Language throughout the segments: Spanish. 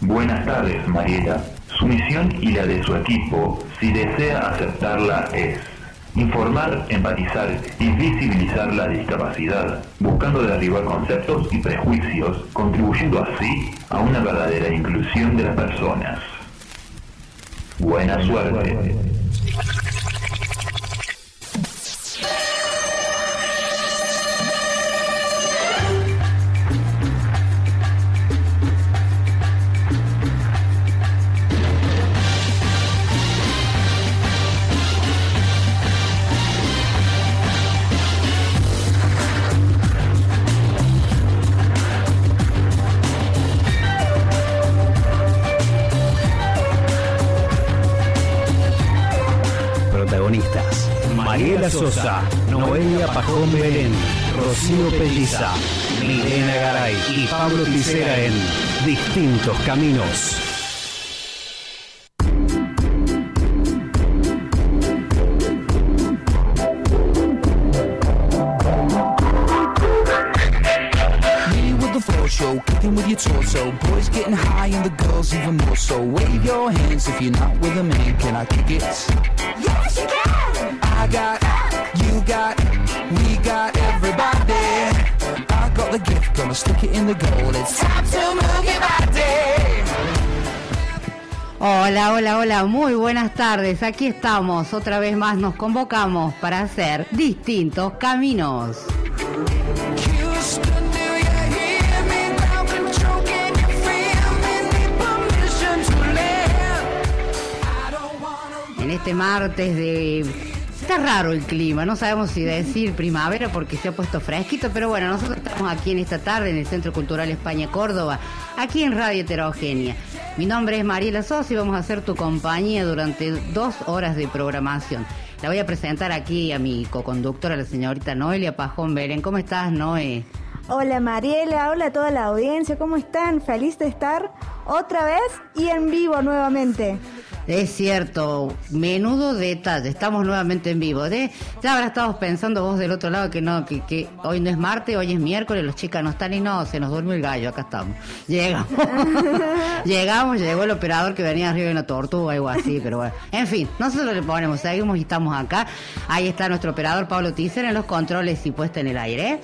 Buenas tardes, Mariela. Su misión y la de su equipo, si desea aceptarla, es informar, empatizar y visibilizar la discapacidad, buscando derribar conceptos y prejuicios, contribuyendo así a una verdadera inclusión de las personas. Buena suerte. Sosa, Noelia Pajón Belén, Rocío Pelliza, Milena Garay y Pablo Ticera en Distintos Caminos. With your torso. Boys getting high and the girls even more so. Wave your hands if you're not with a man. Can I kick it? Yes, you can. I got, got, we got everybody. I got the gift, gonna stick it in the goal. It's time to move your body. Hola, hola, hola, muy buenas tardes. Aquí estamos, otra vez más nos convocamos para hacer distintos caminos. En este martes de... Está raro el clima, no sabemos si decir primavera porque se ha puesto fresquito, pero bueno, nosotros estamos aquí en esta tarde en el Centro Cultural España Córdoba, aquí en Radio Heterogénea. Mi nombre es Mariela Sosa y vamos a hacer tu compañía durante dos horas de programación. La voy a presentar aquí a mi coconductora, la señorita Noelia Pajón Belén. ¿Cómo estás, Noé? Hola Mariela, hola a toda la audiencia, ¿cómo están? Feliz de estar otra vez y en vivo nuevamente. Es cierto, menudo detalle, estamos nuevamente en vivo. De, ya habrá estado pensando vos del otro lado que no, que, que hoy no es martes, hoy es miércoles, los chicas no están y no, se nos durmió el gallo, acá estamos. Llegamos, llegamos, llegó el operador que venía arriba de una tortuga, algo así, pero bueno. En fin, nosotros le ponemos, seguimos y estamos acá. Ahí está nuestro operador Pablo Tícer en los controles y puesta en el aire.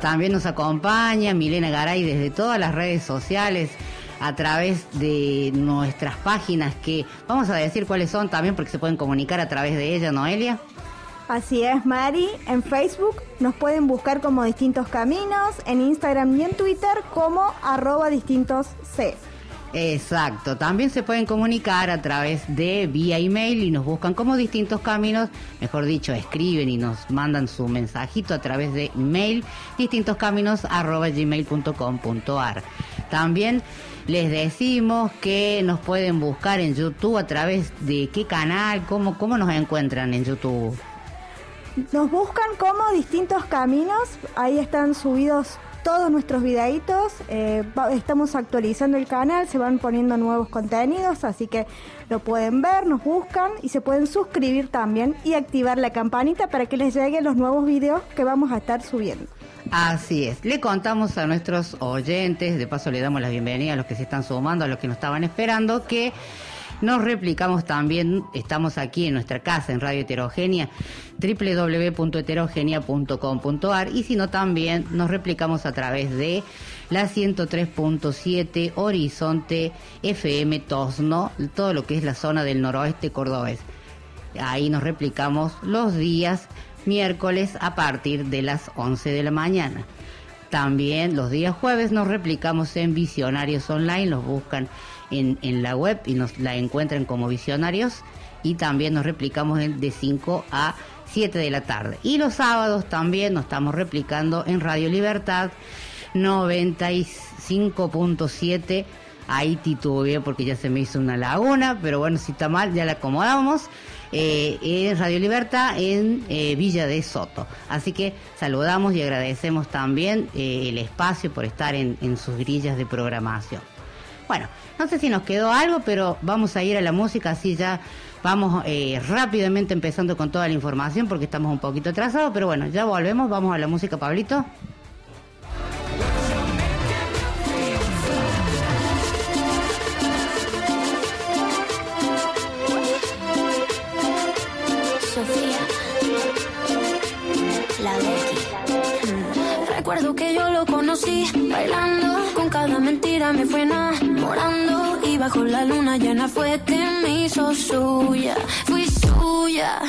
También nos acompaña Milena Garay desde todas las redes sociales a través de nuestras páginas que vamos a decir cuáles son también porque se pueden comunicar a través de ella, Noelia. Así es, Mari. En Facebook nos pueden buscar como Distintos Caminos, en Instagram y en Twitter como arroba distintos C. Exacto, también se pueden comunicar a través de vía email y nos buscan como distintos caminos, mejor dicho, escriben y nos mandan su mensajito a través de email distintoscaminos@gmail.com.ar. También les decimos que nos pueden buscar en YouTube a través de qué canal, cómo cómo nos encuentran en YouTube. Nos buscan como Distintos Caminos, ahí están subidos todos nuestros videitos, eh, estamos actualizando el canal, se van poniendo nuevos contenidos, así que lo pueden ver, nos buscan y se pueden suscribir también y activar la campanita para que les lleguen los nuevos videos que vamos a estar subiendo. Así es, le contamos a nuestros oyentes, de paso le damos la bienvenida a los que se están sumando, a los que nos estaban esperando, que nos replicamos también, estamos aquí en nuestra casa en Radio Heterogénea, www.heterogenia.com.ar y si no también nos replicamos a través de la 103.7 Horizonte FM Tosno, todo lo que es la zona del noroeste cordobés. Ahí nos replicamos los días miércoles a partir de las 11 de la mañana. También los días jueves nos replicamos en Visionarios Online, los buscan en, la web y nos la encuentran como Visionarios y también nos replicamos en- de 5 a 7 de la tarde. Y los sábados también nos estamos replicando en Radio Libertad 95.7 Ahí titubeé porque ya se me hizo una laguna, pero bueno, si está mal ya la acomodamos. Eh, en Radio Libertad en eh, Villa de Soto. Así que saludamos y agradecemos también eh, el espacio por estar en sus grillas de programación. Bueno, no sé si nos quedó algo, pero vamos a ir a la música, así ya vamos eh, rápidamente empezando con toda la información porque estamos un poquito atrasados, pero bueno, ya volvemos, vamos a la música, Pablito. Recuerdo que yo lo conocí bailando, con cada mentira me fue enamorando. Y bajo la luna llena fue que me hizo suya, fui suya.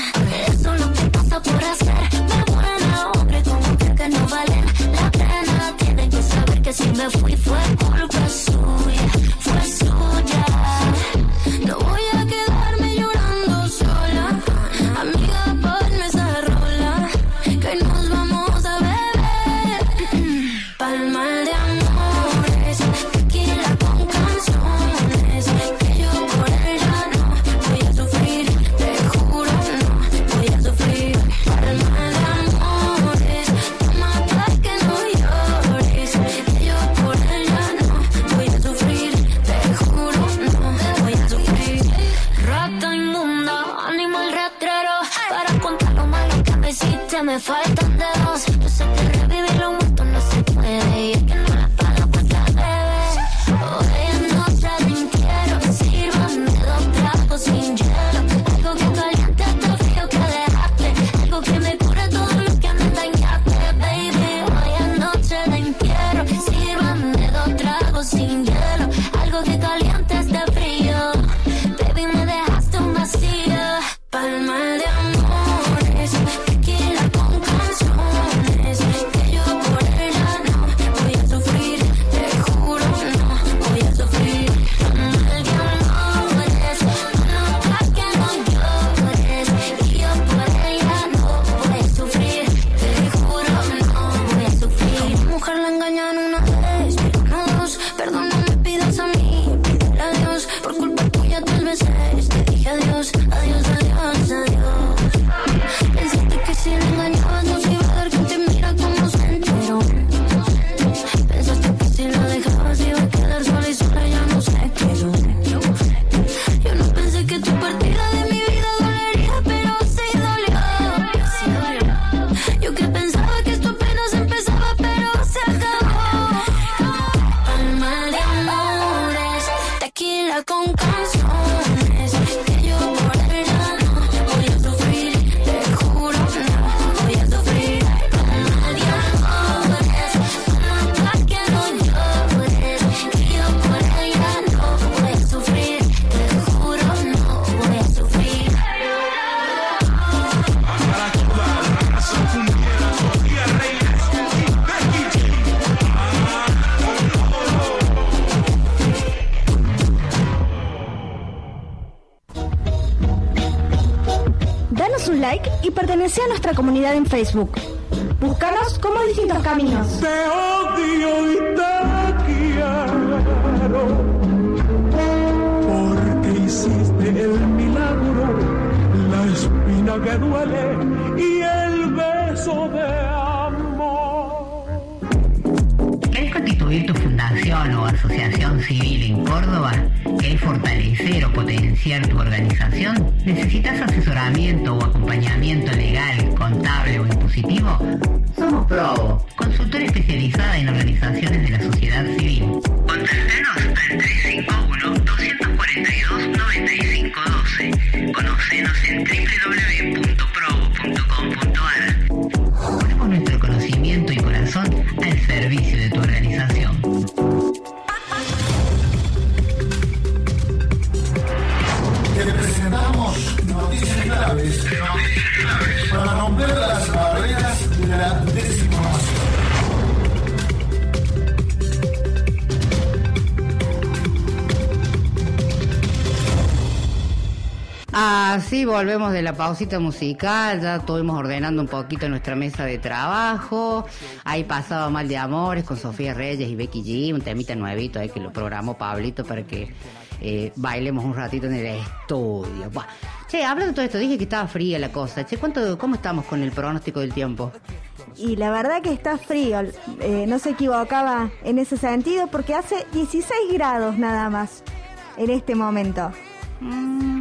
Eso es lo pasa por hacer, me buena hombre como que, que no valen la pena. Tienen que saber que si me fui fue culpa suya, pertenece a nuestra comunidad en Facebook. Búscanos como distintos caminos. 351-242-9512. Conocenos en www.probo.com.ar. volvemos de la pausita musical, ya estuvimos ordenando un poquito nuestra mesa de trabajo, ahí pasaba Mal de Amores con Sofía Reyes y Becky G, un temita nuevito ahí que lo programó Pablito para que eh, bailemos un ratito en el estudio. Buah. Che, hablando de todo esto, dije que estaba fría la cosa, che, ¿cuánto, ¿cómo estamos con el pronóstico del tiempo? Y la verdad que está frío, eh, no se equivocaba en ese sentido porque hace 16 grados nada más en este momento. Mm,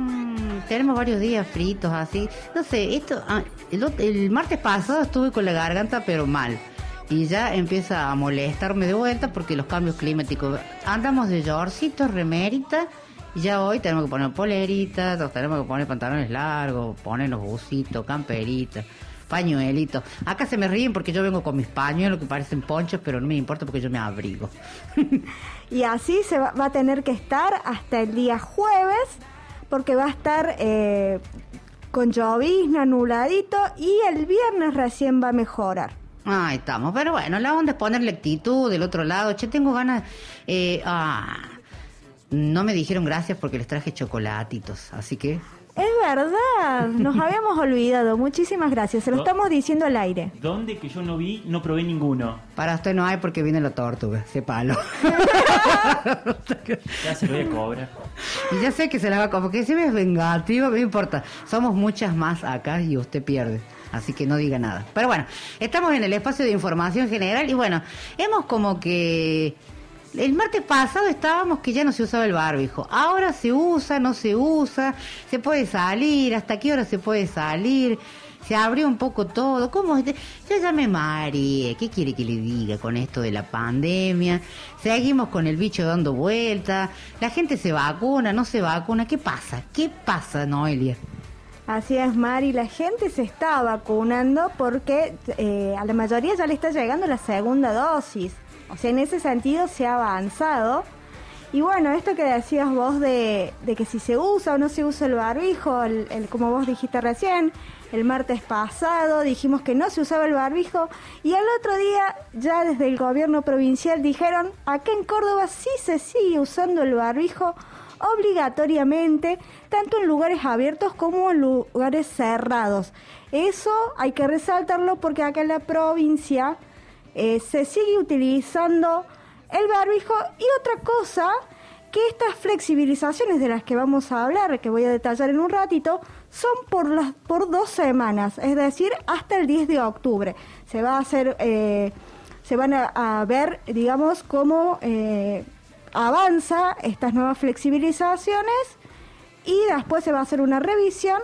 tenemos varios días fritos así. No sé, esto ah, el, el martes pasado estuve con la garganta pero mal. Y ya empieza a molestarme de vuelta porque los cambios climáticos. Andamos de yorcito, remerita. Y ya hoy tenemos que poner poleritas, tenemos que poner pantalones largos, ponernos bucitos, camperitas. pañuelitos. Acá se me ríen porque yo vengo con mis pañuelos que parecen ponchos, pero no me importa porque yo me abrigo. Y así se va, va a tener que estar hasta el día jueves, porque va a estar eh, con llovizna, nubladito, y el viernes recién va a mejorar. Ahí estamos, pero bueno, la onda es ponerle actitud del otro lado. Che, tengo ganas. Eh, ah, no me dijeron gracias porque les traje chocolatitos, así que. Es verdad, nos habíamos olvidado. Muchísimas gracias, se lo estamos diciendo al aire. ¿Dónde que yo no vi, no probé ninguno? Para usted no hay porque viene la tortuga, palo Ya se lo voy a cobrar. Y ya sé que se la va a comer, porque si me es vengativo, no importa. Somos muchas más acá y usted pierde. Así que no diga nada. Pero bueno, estamos en el espacio de información general y bueno, hemos como que... El martes pasado estábamos que ya no se usaba el barbijo. Ahora se usa, no se usa, se puede salir, hasta qué hora se puede salir. Se abrió un poco todo. ¿Cómo? es? Yo ya me mareé. ¿Qué quiere que le diga con esto de la pandemia? Seguimos con el bicho dando vueltas. La gente se vacuna, no se vacuna. ¿Qué pasa? ¿Qué pasa, Noelia? Así es, Mari, la gente se está vacunando porque eh, a la mayoría ya le está llegando la segunda dosis. O sea, en ese sentido se ha avanzado. Y bueno, esto que decías vos de, de que si se usa o no se usa el barbijo, el, el- como vos dijiste recién, el martes pasado dijimos que no se usaba el barbijo y al otro día ya desde el gobierno provincial dijeron, acá en Córdoba sí se sigue usando el barbijo obligatoriamente, tanto en lugares abiertos como en lugares cerrados. Eso hay que resaltarlo porque acá en la provincia eh, se sigue utilizando el barbijo y otra cosa que estas flexibilizaciones de las que vamos a hablar, que voy a detallar en un ratito, son por las por dos semanas, es decir, hasta el 10 de octubre. Se va a hacer, eh, se van a, ver, digamos, cómo eh, avanza estas nuevas flexibilizaciones y después se va a hacer una revisión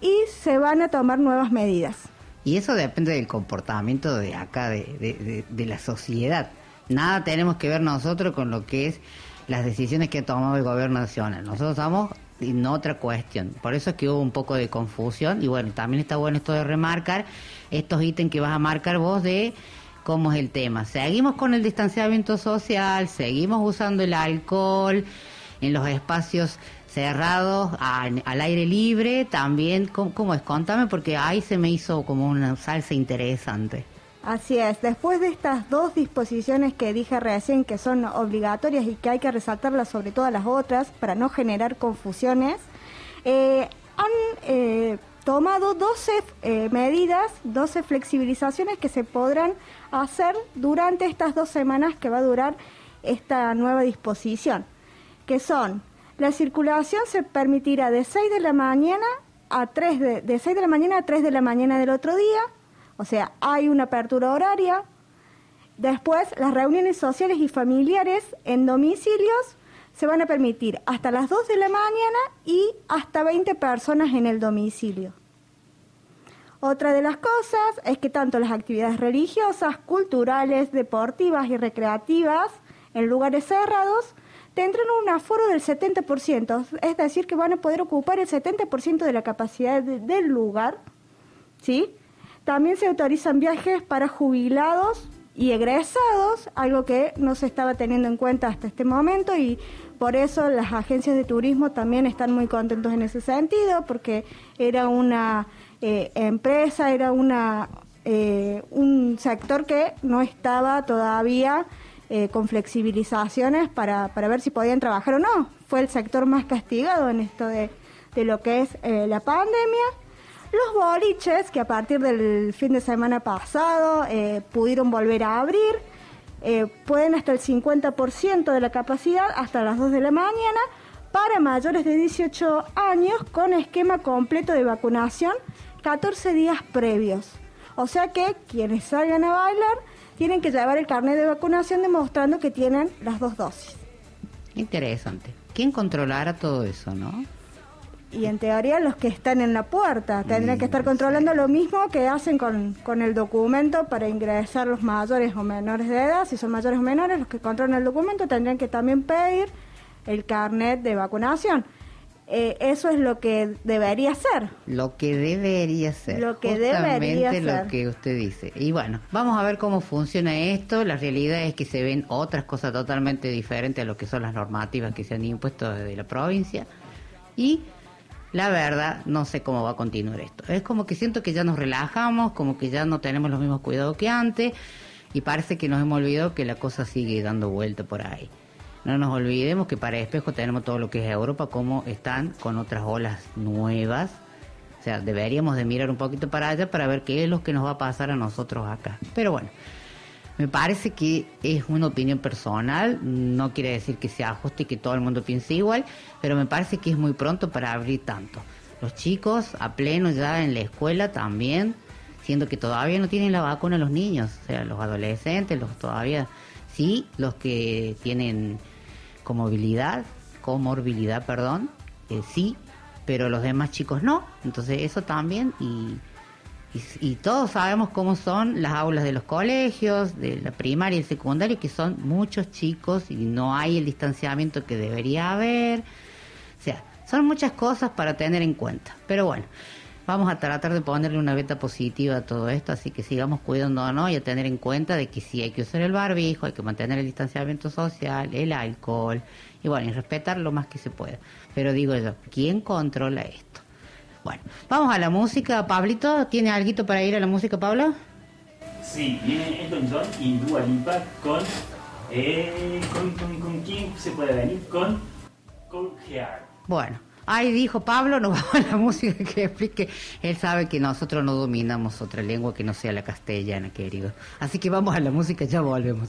y se van a tomar nuevas medidas. Y eso depende del comportamiento de acá, de, de- de- de la sociedad. Nada tenemos que ver nosotros con lo que es las decisiones que ha tomado el gobierno nacional. Nosotros estamos en otra cuestión. Por eso es que hubo un poco de confusión. Y bueno, también está bueno esto de remarcar estos ítems que vas a marcar vos de cómo es el tema. Seguimos con el distanciamiento social, seguimos usando el alcohol en los espacios cerrados, al aire libre, también, ¿cómo, cómo es? Contame porque ahí se me hizo como una salsa interesante. Así es, después de estas dos disposiciones que dije recién que son obligatorias y que hay que resaltarlas sobre todas las otras para no generar confusiones, eh, han eh, tomado 12 eh, medidas, 12 flexibilizaciones que se podrán hacer durante estas dos semanas que va a durar esta nueva disposición, que son la circulación se permitirá de 6 de la mañana a 3 de, de 6 de la mañana a 3 de la mañana del otro día, o sea, hay una apertura horaria. Después, las reuniones sociales y familiares en domicilios se van a permitir hasta las 2 de la mañana y hasta 20 personas en el domicilio. Otra de las cosas es que tanto las actividades religiosas, culturales, deportivas y recreativas en lugares cerrados tendrán un aforo del 70%, es decir, que van a poder ocupar el 70% de la capacidad de- del lugar, ¿sí? También se autorizan viajes para jubilados y egresados, algo que no se estaba teniendo en cuenta hasta este momento y por eso las agencias de turismo también están muy contentos en ese sentido, porque era una eh, empresa, era una eh, un sector que no estaba todavía eh, con flexibilizaciones para, para ver si podían trabajar o no. Fue el sector más castigado en esto de, de lo que es la pandemia. Los boliches, que a partir del fin de semana pasado eh, pudieron volver a abrir, eh, pueden hasta el 50% de la capacidad, hasta las 2 de la mañana, para mayores de 18 años con esquema completo de vacunación 14 días previos. O sea que quienes salgan a bailar tienen que llevar el carnet de vacunación demostrando que tienen las dos dosis. Interesante. ¿Quién controlará todo eso, no? Y en teoría los que están en la puerta tendrían que estar controlando lo mismo que hacen con, con el documento para ingresar los mayores o menores de edad. Si son mayores o menores, los que controlan el documento tendrían que también pedir el carnet de vacunación. eh, eso es lo que debería ser. Lo que debería ser. Lo que Justamente debería lo ser. que usted dice. Y bueno, vamos a ver cómo funciona esto. La realidad es que se ven otras cosas totalmente diferentes a lo que son las normativas que se han impuesto desde la provincia. Y la verdad, no sé cómo va a continuar esto. Es como que siento que ya nos relajamos, como que ya no tenemos los mismos cuidados que antes. Y parece que nos hemos olvidado que la cosa sigue dando vuelta por ahí. No nos olvidemos que para espejo tenemos todo lo que es Europa, como están con otras olas nuevas. O sea, deberíamos de mirar un poquito para allá para ver qué es lo que nos va a pasar a nosotros acá. Pero bueno, me parece que es una opinión personal, no quiere decir que sea justo y que todo el mundo piense igual, pero me parece que es muy pronto para abrir tanto. Los chicos a pleno ya en la escuela también, siendo que todavía no tienen la vacuna los niños, o sea, los adolescentes, los todavía, sí, los que tienen comorbilidad, comorbilidad, perdón, eh, sí, pero los demás chicos no. Entonces eso también y, y, y todos sabemos cómo son las aulas de los colegios, de la primaria y el secundario, que son muchos chicos y no hay el distanciamiento que debería haber. O sea, son muchas cosas para tener en cuenta. Pero bueno, vamos a tratar de ponerle una beta positiva a todo esto, así que sigamos cuidándonos y a tener en cuenta de que sí hay que usar el barbijo, hay que mantener el distanciamiento social, el alcohol, y bueno, y respetar lo más que se pueda. Pero digo yo, ¿quién controla esto? Bueno, vamos a la música. Pablito, ¿tiene algo para ir a la música, Pablo? Sí, viene Elton John y Dua Lipa con, eh, con, con, con quién se puede venir con con Gear. Bueno, ahí dijo Pablo, nos vamos a la música que explique. Él sabe que nosotros no dominamos otra lengua que no sea la castellana, querido. Así que vamos a la música, ya volvemos.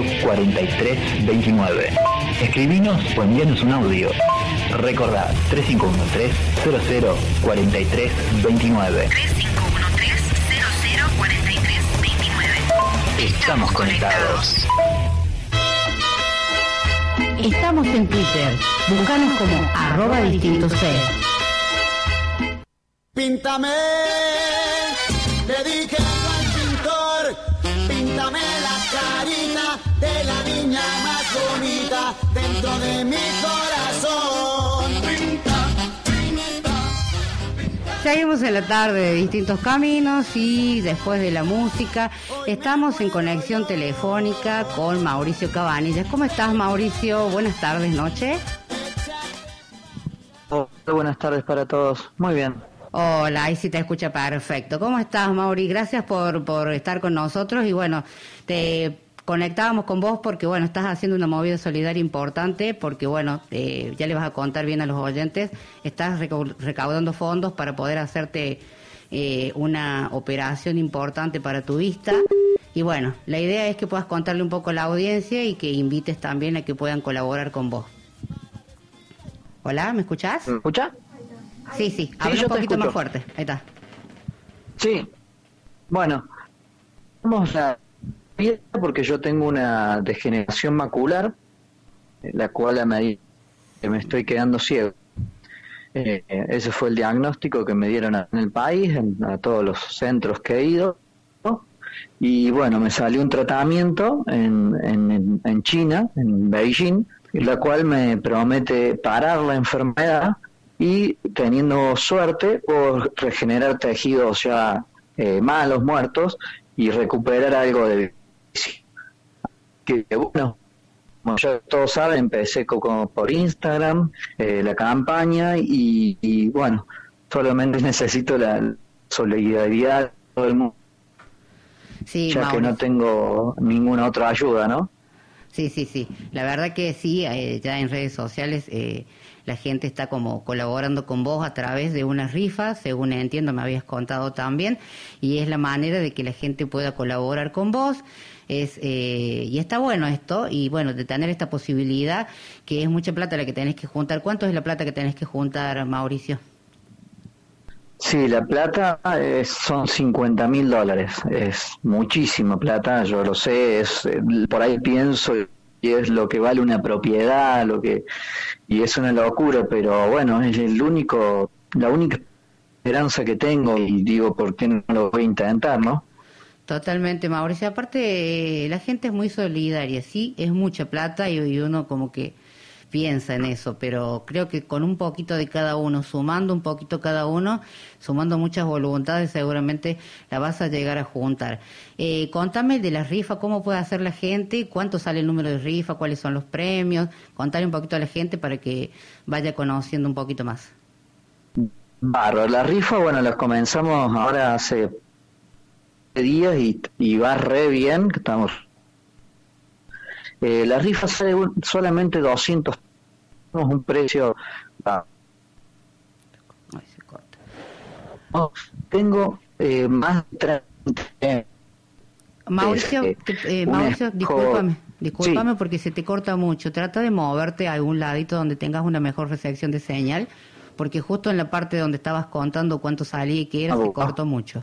3513-004329. Escribinos o envíanos un audio. Recordad 3513-004329. Estamos conectados. Estamos en Twitter. Búscanos como arroba distinto C. Píntame, le dije niña más bonita dentro de mi corazón. Pinta, Seguimos en la tarde de distintos caminos y después de la música estamos en conexión telefónica con Mauricio Cabanillas. ¿Cómo estás Mauricio? Buenas tardes, noche. Hola, buenas tardes para todos. Muy bien. Hola, ahí sí te escucha perfecto. ¿Cómo estás, Mauri? Gracias por, por estar con nosotros y bueno, te conectábamos con vos porque bueno, estás haciendo una movida solidaria importante porque bueno, eh, ya le vas a contar bien a los oyentes, estás recau- recaudando fondos para poder hacerte eh, una operación importante para tu vista. Y bueno, la idea es que puedas contarle un poco a la audiencia y que invites también a que puedan colaborar con vos. Hola, ¿me escuchás? ¿Me escucha? Sí, sí, habla un poquito más fuerte. Ahí está. Sí. Bueno, vamos a porque yo tengo una degeneración macular, eh, la cual a medida que me estoy quedando ciego. Eh, ese fue el diagnóstico que me dieron en el país, en, a todos los centros que he ido. Y bueno, me salió un tratamiento en, en, en China, en Beijing, la cual me promete parar la enfermedad y teniendo suerte por regenerar tejidos ya eh, malos, muertos y recuperar algo de. Que bueno como ya todos saben empecé co- como por Instagram eh, la campaña y, y, bueno solamente necesito la solidaridad de todo el mundo Sí, ya que no tengo ninguna otra ayuda no Sí, sí, sí. La verdad que sí, eh, ya en redes sociales eh, la gente está como colaborando con vos a través de una rifa, según entiendo me habías contado también, y es la manera de que la gente pueda colaborar con vos. Es, eh, y está bueno esto, y bueno, de tener esta posibilidad, que es mucha plata la que tenés que juntar. ¿Cuánto es la plata que tenés que juntar, Mauricio? Sí, la plata es- son 50 mil dólares, es muchísima plata, yo lo sé, es eh, por ahí pienso y es lo que vale una propiedad, lo que y es una locura, pero bueno, es el único, la única esperanza que tengo y digo, ¿por qué no lo voy a intentar, no? Totalmente, Mauricio. Aparte, la gente es muy solidaria, sí, es mucha plata y, uno como que piensa en eso, pero creo que con un poquito de cada uno, sumando un poquito cada uno, sumando muchas voluntades, seguramente la vas a llegar a juntar. Eh, contame de la rifa, cómo puede hacer la gente, cuánto sale el número de rifa, cuáles son los premios, contale un poquito a la gente para que vaya conociendo un poquito más. Bárbaro, la rifa, bueno, la comenzamos ahora hace días y, y va re bien, que estamos... Eh, la rifa sale un- solamente 200, tenemos un precio... ah, tengo eh, más de 30... Mauricio, Eh, te- eh, Mauricio, discúlpame, discúlpame porque se te corta mucho. Trata de moverte a algún ladito donde tengas una mejor recepción de señal, porque justo en la parte donde estabas contando cuánto salía y qué era, se cortó mucho.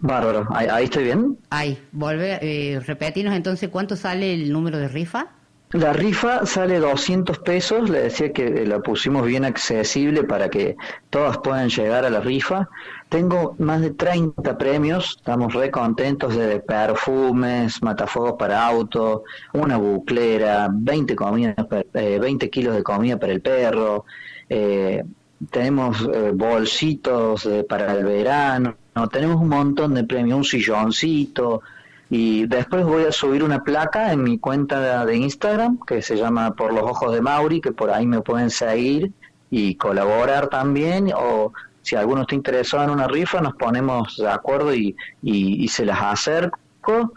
Bárbaro, ahí, ahí estoy bien. Ahí, vuelve, eh, repetirnos entonces cuánto sale el número de rifa. La rifa sale 200 pesos, le decía que la pusimos bien accesible para que todas puedan llegar a la rifa. Tengo más de 30 premios, estamos re contentos de perfumes, matafuegos para auto, una buclera, 20, comidas eh, 20 kilos de comida para el perro, eh, tenemos eh, bolsitos eh, para el verano, tenemos un montón de premios, un silloncito, y después voy a subir una placa en mi cuenta de Instagram que se llama Por los Ojos de Mauri, que por ahí me pueden seguir y colaborar también. O si alguno está interesado en una rifa, nos ponemos de acuerdo y, y, se las acerco.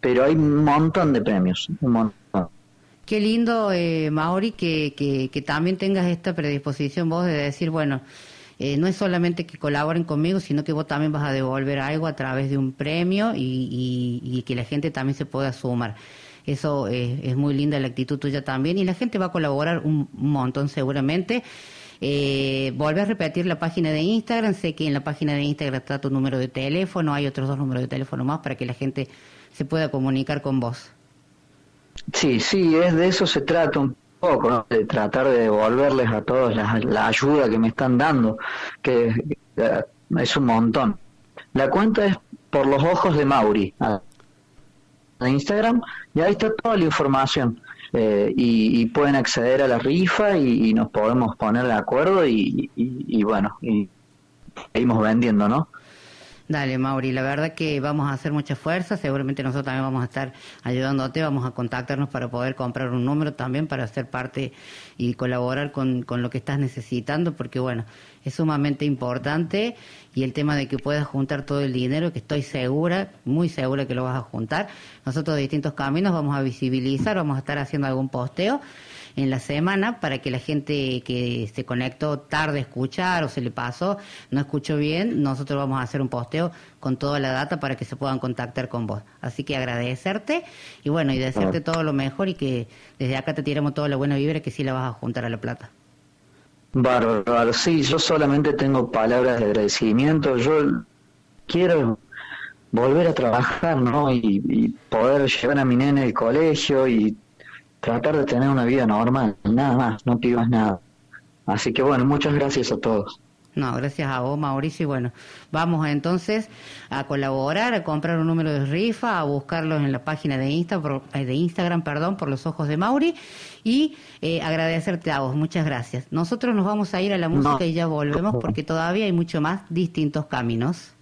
Pero hay un montón de premios, un montón. Qué lindo, eh, Mauri, que, que también tengas esta predisposición vos de decir, bueno, eh, no es solamente que colaboren conmigo, sino que vos también vas a devolver algo a través de un premio y, y- y que la gente también se pueda sumar. Eso es muy linda la actitud tuya también y la gente va a colaborar un, montón seguramente. Eh, volver a repetir la página de Instagram. Sé que en la página de Instagram está tu número de teléfono. Hay otros dos números de teléfono más para que la gente se pueda comunicar con vos. Sí, sí, es de eso se trata poco, de tratar de devolverles a todos la, la ayuda que me están dando, que eh, es un montón. La cuenta es por los ojos de Mauri, de Instagram, y ahí está toda la información. Eh, y, y pueden acceder a la rifa y, nos podemos poner de acuerdo y- y bueno, y seguimos vendiendo, ¿no? Dale, Mauri, la verdad que vamos a hacer mucha fuerza, seguramente nosotros también vamos a estar ayudándote, vamos a contactarnos para poder comprar un número también para ser parte y colaborar con, con lo que estás necesitando, porque bueno, es sumamente importante y el tema de que puedas juntar todo el dinero, que estoy segura, muy segura que lo vas a juntar. Nosotros de distintos caminos vamos a visibilizar, vamos a estar haciendo algún posteo en la semana para que la gente que se conectó tarde a escuchar o se le pasó, no escuchó bien, nosotros vamos a hacer un posteo con toda la data para que se puedan contactar con vos. Así que agradecerte y bueno, y desearte todo lo mejor y que desde acá te tiramos toda la buena vibra que sí la vas a juntar a la plata. Bárbaro, bárbaro. Sí, yo solamente tengo palabras de agradecimiento. Yo quiero volver a trabajar, ¿no? Y, y poder llevar a mi nene al colegio y tratar de tener una vida normal. Nada más, no pido más nada. Así que bueno, muchas gracias a todos. No, gracias a vos, Mauricio. Y bueno, vamos entonces a colaborar, a comprar un número de rifa, a buscarlos en la página de, Insta, eh, de Instagram, perdón, por los ojos de Mauri. Y eh, agradecerte a vos, muchas gracias. Nosotros nos vamos a ir a la música y ya volvemos porque todavía hay mucho más distintos caminos.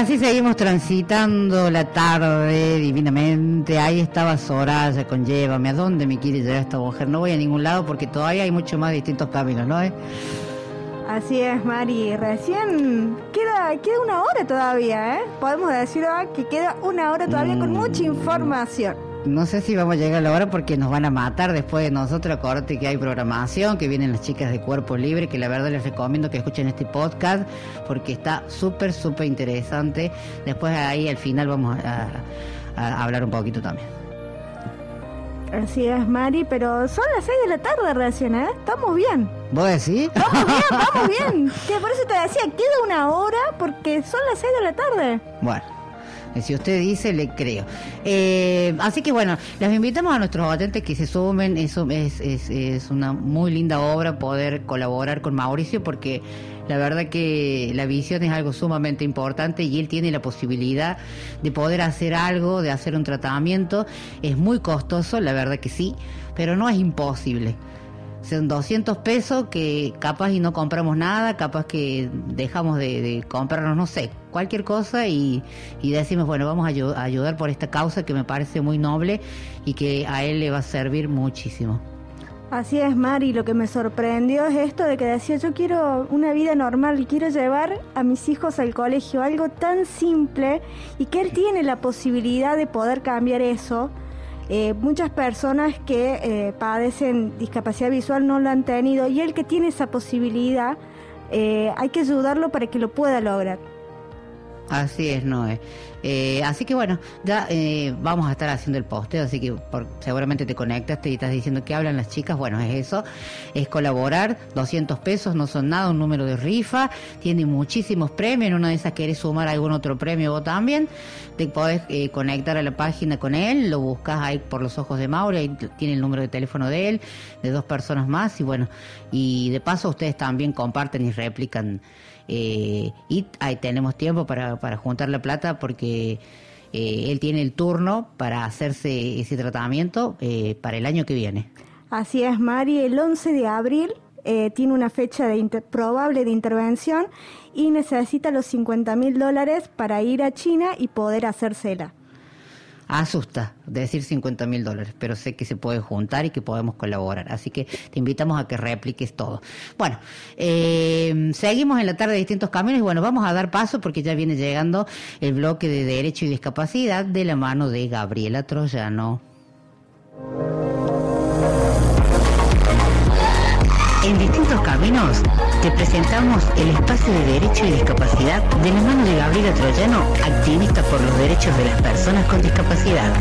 Así seguimos transitando la tarde divinamente. Ahí estaba Soraya con Llévame. ¿A dónde me quiere llevar esta mujer? No voy a ningún lado porque todavía hay mucho más distintos caminos, ¿no? eh? Así es, Mari. Recién queda, queda una hora todavía, ¿eh? Podemos decir ah, que queda una hora todavía con mucha información. No sé si vamos a llegar a la hora porque nos van a matar después de nosotros. Acordate que hay programación, que vienen las chicas de Cuerpo Libre, que la verdad les recomiendo que escuchen este podcast porque está súper, súper interesante. Después ahí al final vamos a, a hablar un poquito también. Así es, Mari, pero son las 6 de la tarde recién, ¿eh? Estamos bien. ¿Vos decís? Vamos bien, vamos bien. Que por eso te decía, queda una hora porque son las 6 de la tarde. Bueno, si usted dice, le creo. Eh, así que bueno, les invitamos a nuestros oyentes que se sumen. Eso es, es, es una muy linda obra poder colaborar con Mauricio porque la verdad que la visión es algo sumamente importante y él tiene la posibilidad de poder hacer algo, de hacer un tratamiento. Es muy costoso, la verdad que sí, pero no es imposible. Son 200 pesos que capaz y no compramos nada, capaz que dejamos de, de comprarnos, no sé, cualquier cosa y, y decimos, bueno, vamos a, ayu- a ayudar por esta causa que me parece muy noble y que a él le va a servir muchísimo. Así es, Mari. Lo que me sorprendió es esto de que decía, yo quiero una vida normal, quiero llevar a mis hijos al colegio, algo tan simple, y que él tiene la posibilidad de poder cambiar eso. Eh, muchas personas que eh, padecen discapacidad visual no lo han tenido, y él que tiene esa posibilidad, eh, hay que ayudarlo para que lo pueda lograr. Así es, Noé. Eh, así que bueno, ya eh, vamos a estar haciendo el posteo, así que por- seguramente te conectaste y estás diciendo que hablan las chicas. Bueno, es eso, es colaborar, 200 pesos no son nada, un número de rifa, tiene muchísimos premios, en una de esas querés sumar algún otro premio vos también, te podés eh, conectar a la página con él, lo buscas ahí por los ojos de Mauro, ahí tiene el número de teléfono de él, de dos personas más y bueno, y de paso ustedes también comparten y replican eh, y ahí tenemos tiempo para, para juntar la plata porque eh, él tiene el turno para hacerse ese tratamiento eh, para el año que viene. Así es, Mari. El 11 de abril tiene una fecha de inter- probable de intervención y necesita los 50 mil dólares para ir a China y poder hacérsela. Asusta decir 50 mil dólares, pero sé que se puede juntar y que podemos colaborar. Así que te invitamos a que repliques todo. Bueno, eh, seguimos en la tarde de distintos caminos y bueno, vamos a dar paso porque ya viene llegando el bloque de Derecho y Discapacidad de la mano de Gabriela Troyano. En distintos caminos te presentamos el espacio de derecho y discapacidad de la mano de Gabriela Troyano, activista por los derechos de las personas con discapacidad.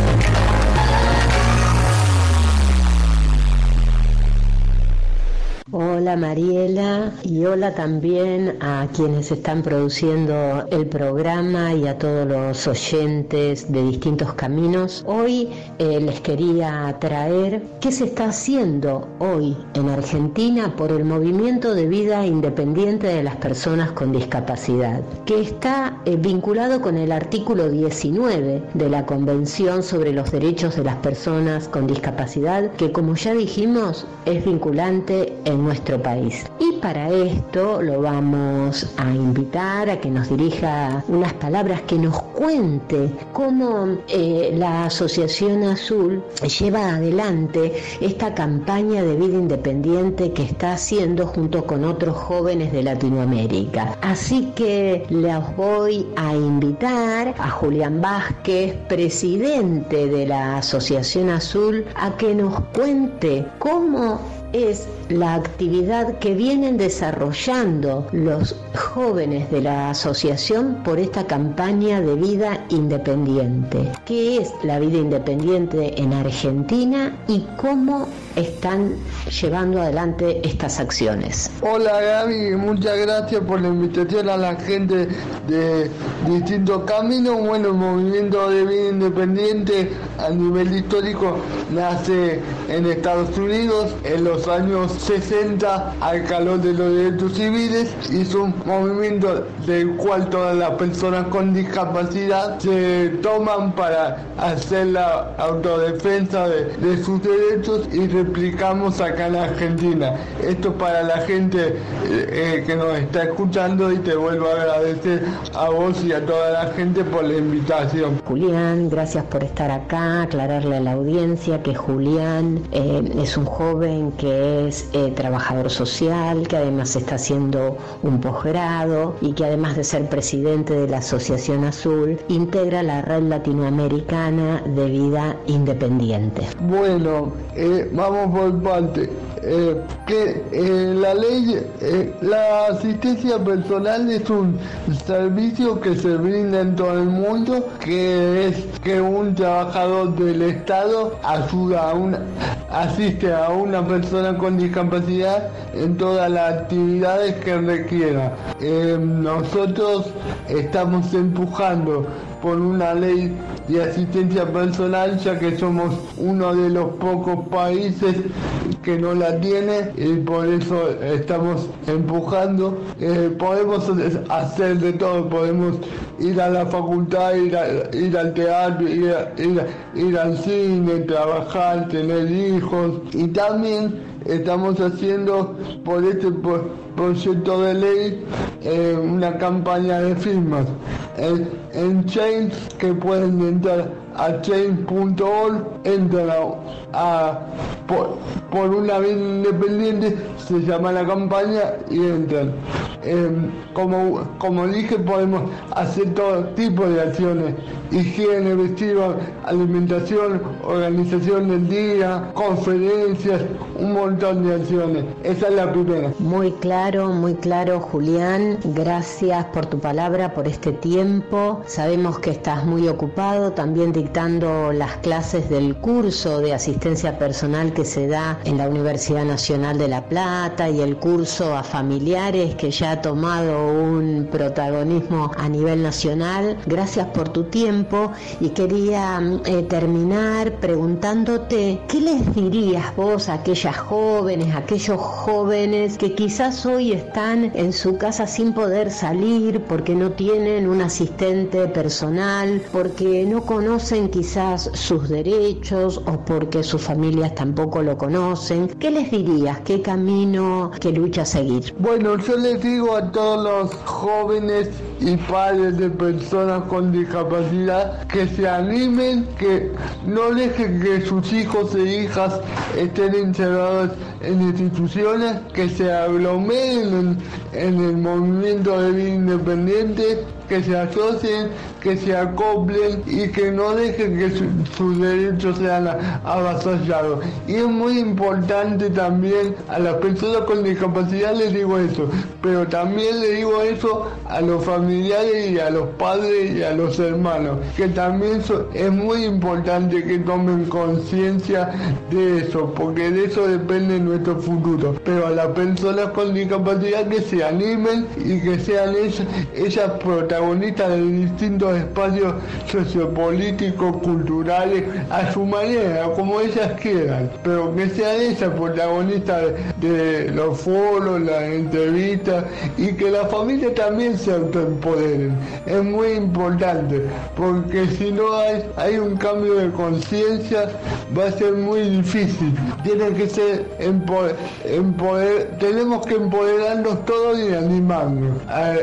Hola Mariela y hola también a quienes están produciendo el programa y a todos los oyentes de distintos caminos. Hoy eh, les quería traer qué se está haciendo hoy en Argentina por el movimiento de vida independiente de las personas con discapacidad, que está eh, vinculado con el artículo 19 de la Convención sobre los Derechos de las Personas con Discapacidad, que como ya dijimos es vinculante en nuestro país. Y para esto lo vamos a invitar a que nos dirija unas palabras, que nos cuente cómo eh, la Asociación Azul lleva adelante esta campaña de vida independiente que está haciendo junto con otros jóvenes de Latinoamérica. Así que les voy a invitar a Julián Vázquez, presidente de la Asociación Azul, a que nos cuente cómo es la actividad que vienen desarrollando los jóvenes de la asociación por esta campaña de vida independiente. ¿Qué es la vida independiente en Argentina y cómo están llevando adelante estas acciones? Hola Gaby, muchas gracias por la invitación a la gente de distintos caminos. Bueno, el movimiento de vida independiente a nivel histórico nace en Estados Unidos en los años 60 al calor de los derechos civiles. Hizo un movimiento del cual todas las personas con discapacidad se toman para hacer la autodefensa de, de sus derechos y replicamos acá en Argentina. Esto para la gente eh, eh, que nos está escuchando y te vuelvo a agradecer a vos y a toda la gente por la invitación. Julián, gracias por estar acá, aclararle a la audiencia que Julián eh, es un joven que es eh, trabajador social, que además está haciendo un posgrado y que además de ser presidente de la Asociación Azul, integra la red latinoamericana de vida independiente. Bueno, eh, vamos por parte. Eh, que eh, la ley, eh, la asistencia personal es un servicio que se brinda en todo el mundo, que es que un trabajador del Estado ayuda a una, asiste a una persona con discapacidad en todas las actividades que requiera. Nosotros estamos empujando por una ley de asistencia personal, ya que somos uno de los pocos países que no la tiene y por eso estamos empujando. Eh, podemos hacer de todo, podemos ir a la facultad, ir, ir al teatro, ir, ir ir al cine, trabajar, tener hijos y también estamos haciendo por este pro- proyecto de ley eh, una campaña de firmas. En, en que pueden entrar a change.org entran a, por, por una vida independiente se llama la campaña y entran Eh, como, como dije podemos hacer todo tipo de acciones higiene, vestido, alimentación, organización del día, conferencias, un montón de acciones. Esa es la primera. Muy claro, muy claro, Julián. Gracias por tu palabra, por este tiempo. Sabemos que estás muy ocupado también dictando las clases del curso de asistencia personal que se da en la Universidad Nacional de La Plata y el curso a familiares que ya ha tomado un protagonismo a nivel nacional. Gracias por tu tiempo y quería eh, terminar preguntándote qué les dirías vos a aquellas jóvenes, a aquellos jóvenes que quizás hoy están en su casa sin poder salir porque no tienen un asistente personal, porque no conocen quizás sus derechos o porque sus familias tampoco lo conocen. ¿Qué les dirías? ¿Qué camino, qué lucha seguir? Bueno, yo les digo a todos los jóvenes y padres de personas con discapacidad que se animen, que no dejen que sus hijos e hijas estén encerrados en instituciones, que se aglomeren en, en el movimiento de vida independiente, que se asocien, que se acoplen y que no dejen que su- sus derechos sean avasallados. Y es muy importante también a las personas con discapacidad les digo eso, pero también le digo eso a los familiares y a los padres y a los hermanos, que también es muy importante que tomen conciencia de eso, porque de eso depende nuestro futuro. Pero a las personas con discapacidad que se animen y que sean ellas, ellas protagonistas de distintos espacios sociopolíticos, culturales, a su manera, como ellas quieran, pero que sean ellas protagonistas de, los foros, las entrevistas y que la familia también se autoempoderen. Es muy importante, porque si no hay, hay un cambio de conciencia, va a ser muy difícil. Tiene que ser empoder- tenemos que empoderarnos todos y animarnos a,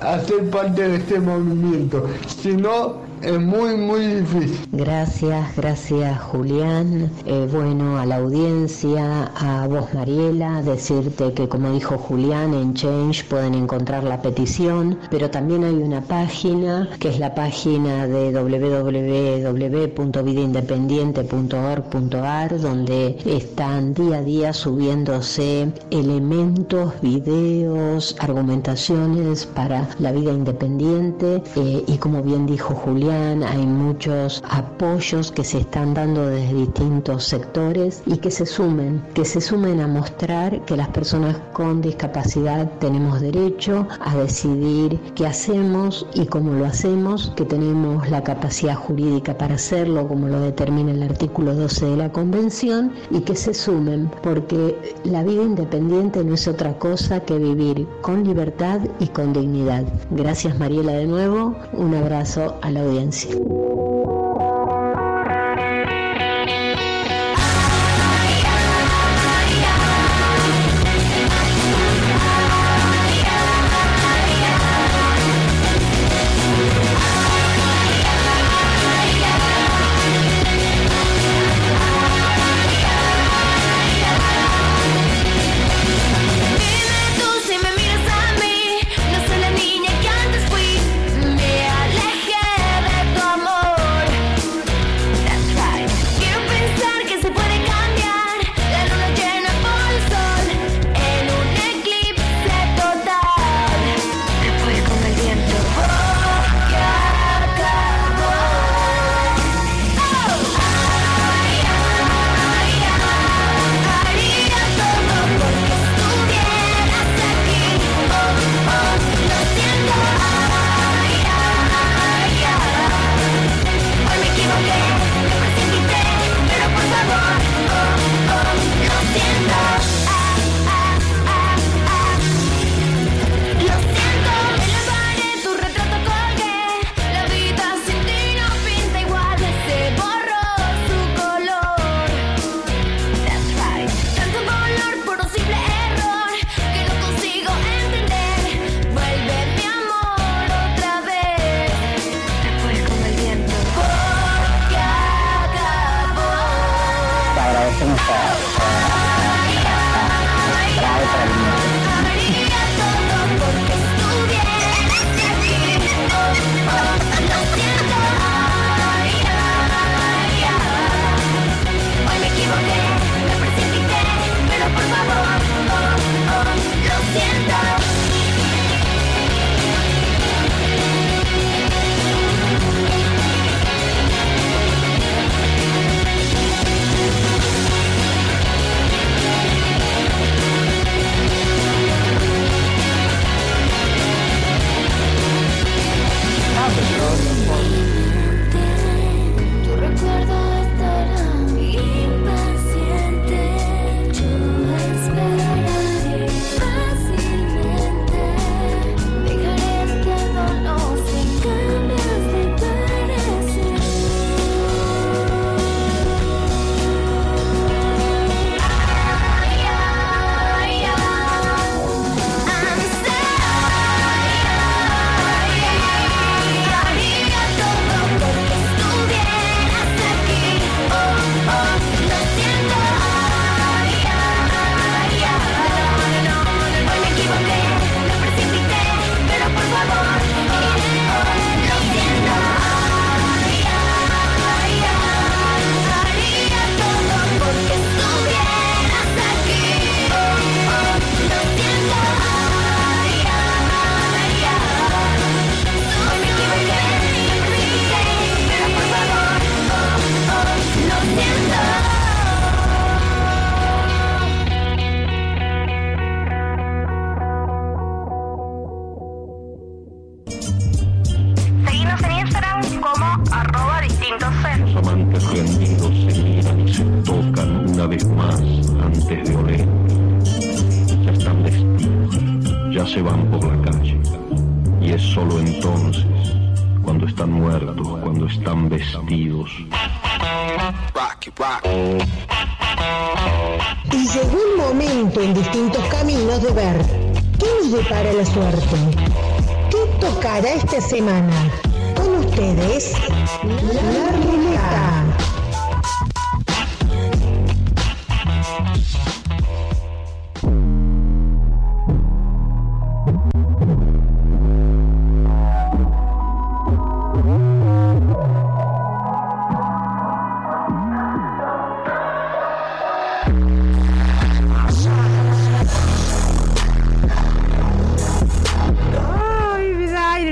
a ser parte de este movimiento. Si no, es muy, muy difícil. Gracias, gracias Julián. Eh, bueno, a la audiencia, a vos Mariela, decirte que como dijo Julián, en Change pueden encontrar la petición, pero también hay una página que es la página de www.vidaindependiente.org.ar donde están día a día subiéndose elementos, videos, argumentaciones para la vida independiente eh, y como bien dijo Julián, Fabián, hay muchos apoyos que se están dando desde distintos sectores y que se sumen, que se sumen a mostrar que las personas con discapacidad tenemos derecho a decidir qué hacemos y cómo lo hacemos, que tenemos la capacidad jurídica para hacerlo, como lo determina el artículo 12 de la Convención, y que se sumen, porque la vida independiente no es otra cosa que vivir con libertad y con dignidad. Gracias Mariela de nuevo, un abrazo a la audiencia. experiencia.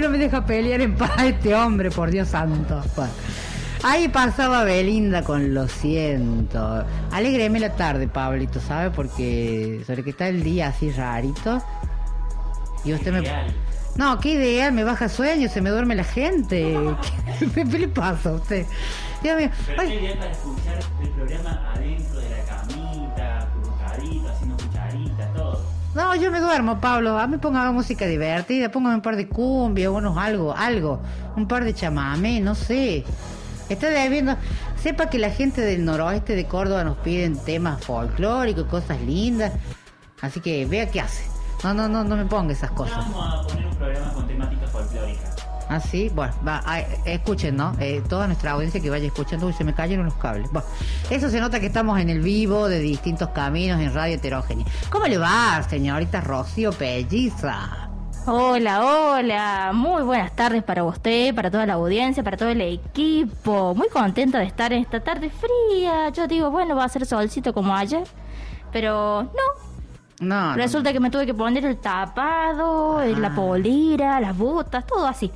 no me deja pelear en paz este hombre, por Dios santo. Ahí pasaba Belinda con lo siento. Alegreme la tarde, Pablito, ¿sabe? Porque sobre que está el día así rarito. Y usted me. No, qué ideal, me baja sueño, se me duerme la gente. ¿Qué, qué le pasa a usted? Dios mío. Pero qué ideal para escuchar el programa adentro de la camita, haciendo cucharitas, todo. No, yo me duermo, Pablo. A mí póngame música divertida, póngame un par de cumbia, unos algo, algo. Un par de chamamé, no sé. Está debiendo. Sepa que la gente del noroeste de Córdoba nos piden temas folclóricos, cosas lindas. Así que vea qué hace. No, no, no, no me ponga esas cosas. Vamos a poner un programa con temática folclórica. Ah, sí, bueno, va, ah, escuchen, ¿no? Eh, toda nuestra audiencia que vaya escuchando, uy, se me cayeron los cables. Bueno, eso se nota que estamos en el vivo de distintos caminos en Radio Heterogénea. ¿Cómo le va, señorita Rocío Pelliza? Hola, hola, muy buenas tardes para usted, para toda la audiencia, para todo el equipo. Muy contenta de estar en esta tarde fría. Yo digo, bueno, va a ser solcito como ayer, pero no. No, no. Resulta que me tuve que poner el tapado, eh, la polera, las botas, todo así.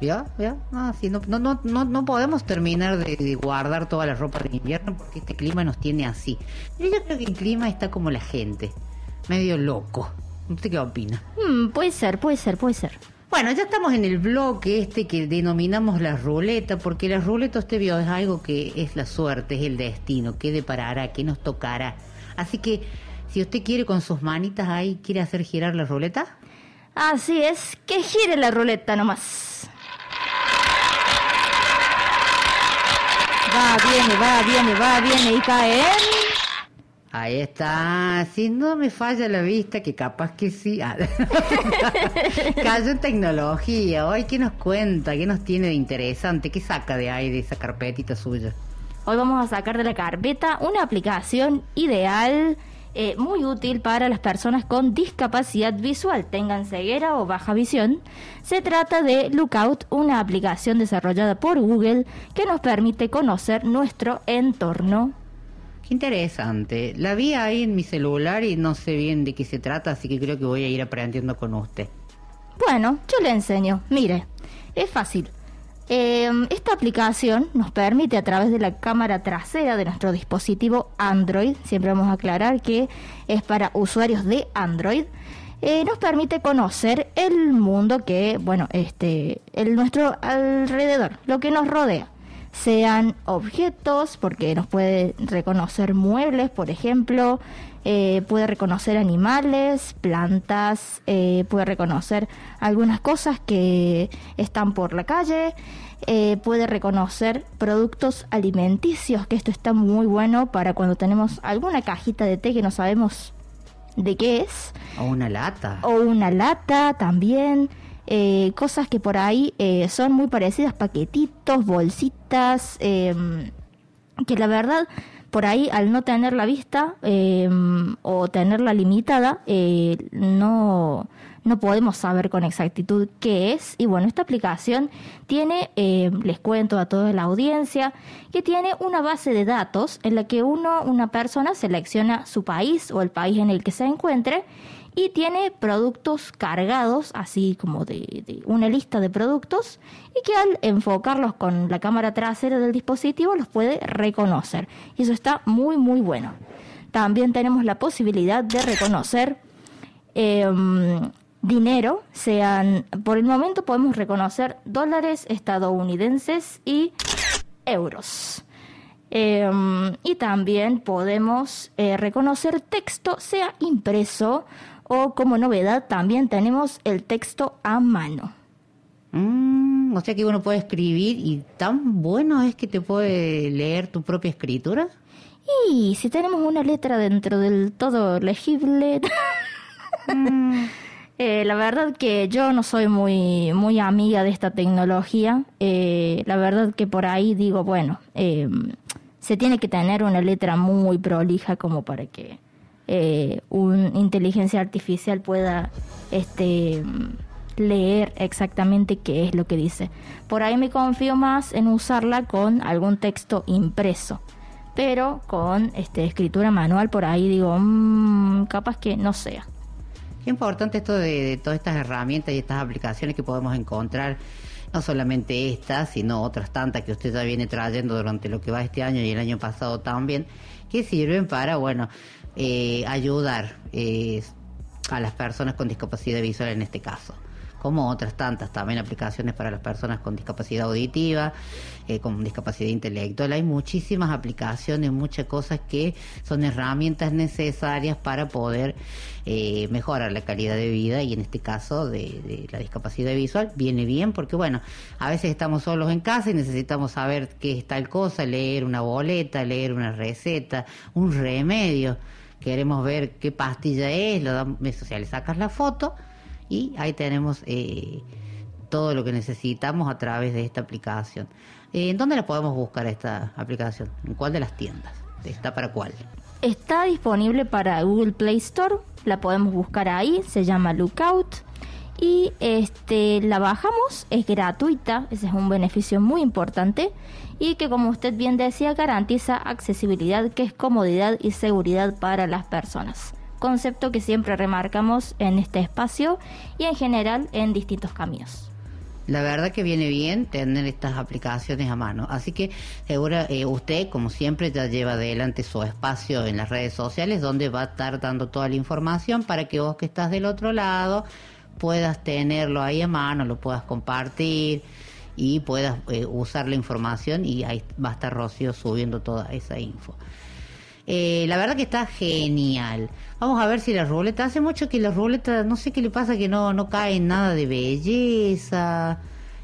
¿Vio? ¿Vio? No, sí, no, no, no, no, podemos terminar de, de guardar toda la ropa de invierno porque este clima nos tiene así. Yo creo que el clima está como la gente, medio loco. ¿Usted qué opina? Mm, puede ser, puede ser, puede ser. Bueno, ya estamos en el bloque este que denominamos la ruleta, porque la ruleta, usted vio, es algo que es la suerte, es el destino, qué deparará, qué nos tocará. Así que, si usted quiere con sus manitas ahí, ¿quiere hacer girar la ruleta? Así es, que gire la ruleta nomás. Va, viene, va, viene, va, viene y cae. Ahí está, si no me falla la vista, que capaz que sí. Ah, Cayó en tecnología, hoy qué nos cuenta, qué nos tiene de interesante, qué saca de ahí, de esa carpetita suya. Hoy vamos a sacar de la carpeta una aplicación ideal, eh, muy útil para las personas con discapacidad visual, tengan ceguera o baja visión. Se trata de Lookout, una aplicación desarrollada por Google que nos permite conocer nuestro entorno. Qué interesante. La vi ahí en mi celular y no sé bien de qué se trata, así que creo que voy a ir aprendiendo con usted. Bueno, yo le enseño. Mire, es fácil. Eh, esta aplicación nos permite a través de la cámara trasera de nuestro dispositivo Android, siempre vamos a aclarar que es para usuarios de Android, eh, nos permite conocer el mundo que, bueno, este, el nuestro alrededor, lo que nos rodea. Sean objetos, porque nos puede reconocer muebles, por ejemplo, eh, puede reconocer animales, plantas, eh, puede reconocer algunas cosas que están por la calle, eh, puede reconocer productos alimenticios, que esto está muy bueno para cuando tenemos alguna cajita de té que no sabemos de qué es, O una lata. o una lata también. Eh, cosas que por ahí eh, son muy parecidas, paquetitos, bolsitas, em, que la verdad por ahí al no tener la vista em, o tenerla limitada eh, no no podemos saber con exactitud qué es. Y bueno esta aplicación tiene em, les cuento a toda la audiencia que tiene una base de datos en la que uno una persona selecciona su país o el país en el que se encuentre y tiene productos cargados, así como de, una lista de productos, y que al enfocarlos con la cámara trasera del dispositivo los puede reconocer. Y eso está muy, muy bueno. También tenemos la posibilidad de reconocer em, dinero, sean, por el momento podemos reconocer dólares estadounidenses y euros. Em, y también podemos eh, reconocer texto, sea impreso o como novedad también tenemos el texto a mano. Mm, o sea que uno puede escribir y tan bueno es que te puede leer tu propia escritura. Y si tenemos una letra dentro del todo legible, eh, la verdad que yo no soy muy muy amiga de esta tecnología. Eh, la verdad que por ahí digo, bueno, eh, se tiene que tener una letra muy prolija como para que eh, una inteligencia artificial pueda este leer exactamente qué es lo que dice. Por ahí me confío más en usarla con algún texto impreso. Pero con este escritura manual por ahí digo, mm, capaz que no sea. Es importante esto de, de todas estas herramientas y estas aplicaciones que podemos encontrar, no solamente estas, sino otras tantas que usted ya viene trayendo durante lo que va este año y el año pasado también, que sirven para, bueno, eh, ayudar eh, a las personas con discapacidad visual en este caso como otras tantas, también aplicaciones para las personas con discapacidad auditiva, eh, con discapacidad intelectual. Hay muchísimas aplicaciones, muchas cosas que son herramientas necesarias para poder eh, mejorar la calidad de vida y en este caso de, de la discapacidad visual viene bien porque bueno, a veces estamos solos en casa y necesitamos saber qué es tal cosa, leer una boleta, leer una receta, un remedio. Queremos ver qué pastilla es, lo damos, o le sacas la foto y ahí tenemos eh, todo lo que necesitamos a través de esta aplicación. Eh, ¿En dónde la podemos buscar esta aplicación? ¿En cuál de las tiendas? ¿Está para cuál? Está disponible para Google Play Store, la podemos buscar ahí, se llama Lookout y este la bajamos, es gratuita, ese es un beneficio muy importante y que como usted bien decía garantiza accesibilidad, que es comodidad y seguridad para las personas. Concepto que siempre remarcamos en este espacio y en general en distintos caminos. La verdad que viene bien tener estas aplicaciones a mano. Así que segura eh, usted, como siempre, ya lleva adelante su espacio en las redes sociales donde va a estar dando toda la información para que vos que estás del otro lado puedas tenerlo ahí a mano, lo puedas compartir y puedas eh, usar la información y ahí va a estar Rocío subiendo toda esa info. Eh, la verdad que está genial. Vamos a ver si la ruleta, hace mucho que la ruleta, no sé qué le pasa que no, no cae nada de belleza.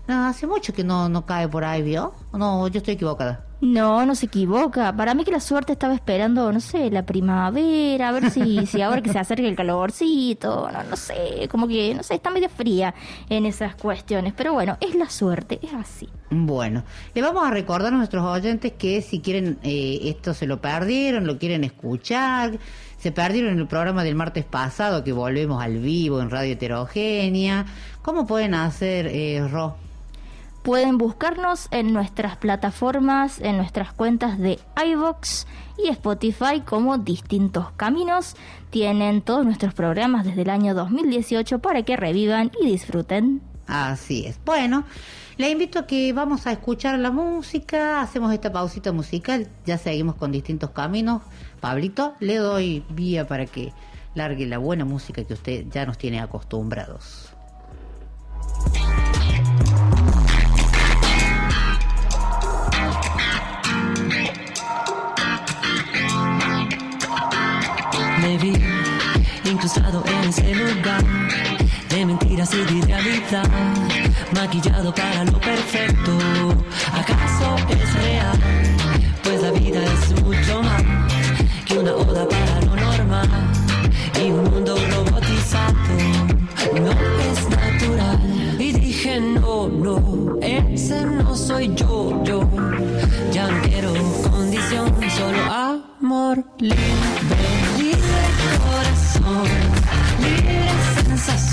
No, hace mucho que no, no cae por ahí, ¿vio? No, yo estoy equivocada. No, no se equivoca. Para mí que la suerte estaba esperando, no sé, la primavera, a ver si, si ahora que se acerca el calorcito, no, no sé, como que, no sé, está medio fría en esas cuestiones. Pero bueno, es la suerte, es así. Bueno, le vamos a recordar a nuestros oyentes que si quieren eh, esto se lo perdieron, lo quieren escuchar, se perdieron el programa del martes pasado que volvemos al vivo en Radio Heterogénea, ¿cómo pueden hacer, eh, Ro? Pueden buscarnos en nuestras plataformas, en nuestras cuentas de iVox y Spotify como Distintos Caminos. Tienen todos nuestros programas desde el año 2018 para que revivan y disfruten. Así es. Bueno, le invito a que vamos a escuchar la música, hacemos esta pausita musical, ya seguimos con distintos caminos. Pablito, le doy vía para que largue la buena música que usted ya nos tiene acostumbrados. Me en ese lugar de mentiras y de realidad, maquillado para lo perfecto. ¿Acaso es real? Pues la vida es mucho más que una oda para lo normal y un mundo robotizado no es natural. Y dije no, no, ese no soy yo, yo. Ya no quiero condición, solo amor libre corazón, libre sensación,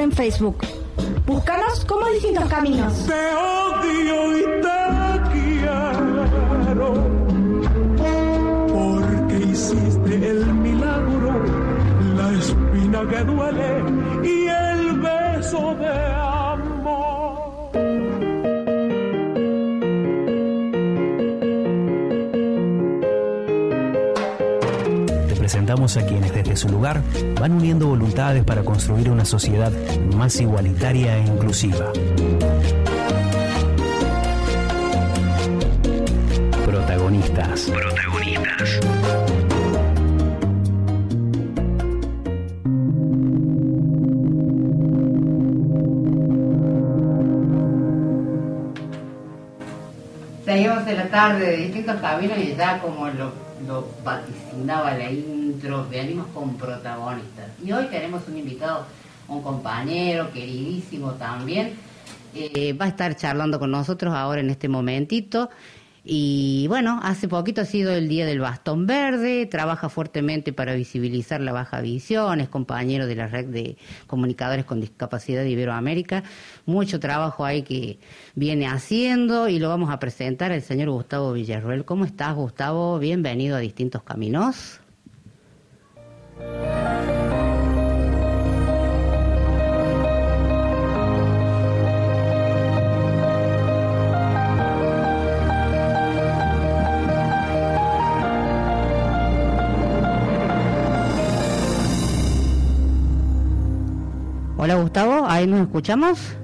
en Facebook. Lugar van uniendo voluntades para construir una sociedad más igualitaria e inclusiva. Protagonistas. Protagonistas. Seguimos en la tarde de distintos caminos y ya como lo, lo vaticinaba la intro, venimos con protagonistas. Y hoy tenemos un invitado, un compañero queridísimo también. Eh, va a estar charlando con nosotros ahora en este momentito. Y bueno, hace poquito ha sido el Día del Bastón Verde, trabaja fuertemente para visibilizar la baja visión, es compañero de la red de comunicadores con discapacidad de Iberoamérica. Mucho trabajo ahí que viene haciendo y lo vamos a presentar al señor Gustavo Villarruel. ¿Cómo estás, Gustavo? Bienvenido a Distintos Caminos. Hola Gustavo, ahí nos escuchamos.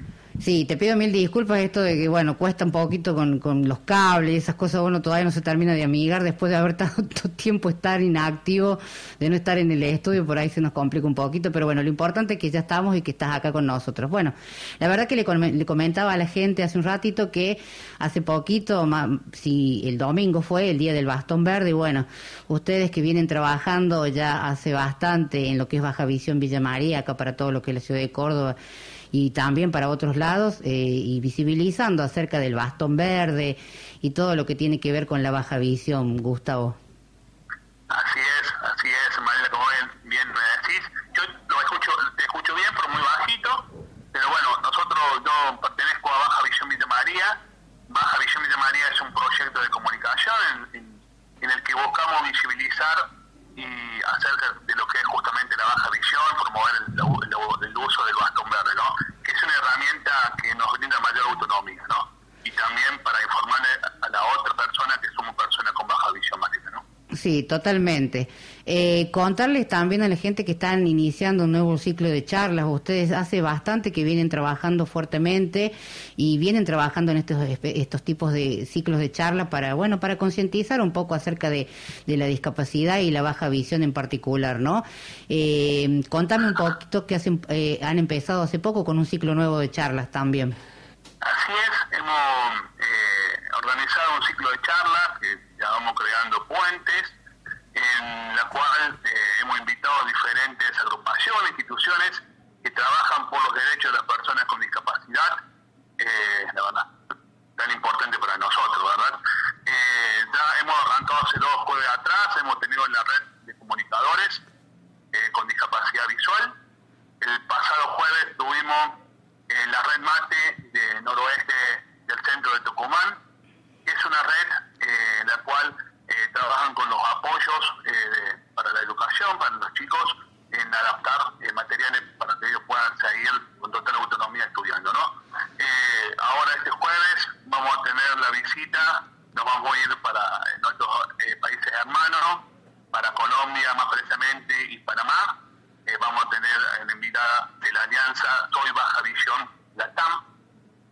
Sí, te pido mil disculpas esto de que, bueno, cuesta un poquito con, con los cables y esas cosas, bueno, todavía no se termina de amigar después de haber tanto tiempo estar inactivo, de no estar en el estudio, por ahí se nos complica un poquito, pero bueno, lo importante es que ya estamos y que estás acá con nosotros. Bueno, la verdad que le, com- le comentaba a la gente hace un ratito que hace poquito, si el domingo fue el día del bastón verde, y bueno, ustedes que vienen trabajando ya hace bastante en lo que es Baja Visión Villa María, acá para todo lo que es la ciudad de Córdoba, y también para otros lados eh, y visibilizando acerca del bastón verde y todo lo que tiene que ver con la baja visión, Gustavo. Así es, así es, Mariela, como bien, bien me decís. Yo lo escucho, te escucho bien, pero muy bajito. Pero bueno, nosotros, yo pertenezco a Baja Visión Villa María. Baja Visión Villa María es un proyecto de comunicación en el que buscamos visibilizar y acerca de lo que es justamente la baja visión, promover el, uso del bastón verde, ¿no? Que es una herramienta que nos brinda mayor autonomía, ¿no? Y también para informarle a la otra persona que somos personas con baja visión, Mariela, ¿no? Sí, totalmente. Eh, contarles también a la gente que están iniciando un nuevo ciclo de charlas. Ustedes hace bastante que vienen trabajando fuertemente y vienen trabajando en estos estos tipos de ciclos de charla para bueno para concientizar un poco acerca de, de la discapacidad y la baja visión en particular, ¿no? Eh, contame un poquito que hacen, eh, han empezado hace poco con un ciclo nuevo de charlas también. Así es, hemos eh, organizado un ciclo de charlas que ya vamos creando puentes, en la cual eh, hemos invitado a diferentes agrupaciones, instituciones que trabajan por los derechos de las personas con discapacidad, eh, la verdad, tan importante para nosotros, ¿verdad? Eh, ya hemos arrancado hace dos jueves atrás, hemos tenido la red de comunicadores eh, con discapacidad visual. El pasado jueves tuvimos la red MATE de noroeste del centro de Tucumán, que es una red la cual eh, trabajan con los apoyos eh, para la educación, para los chicos, en adaptar eh, materiales para que ellos puedan seguir con total autonomía estudiando, ¿no? Ahora este jueves vamos a tener la visita nos vamos a ir para nuestros países hermanos, para Colombia más precisamente y Panamá. Vamos a tener en la invitada de la Alianza Soy Baja Visión Latam.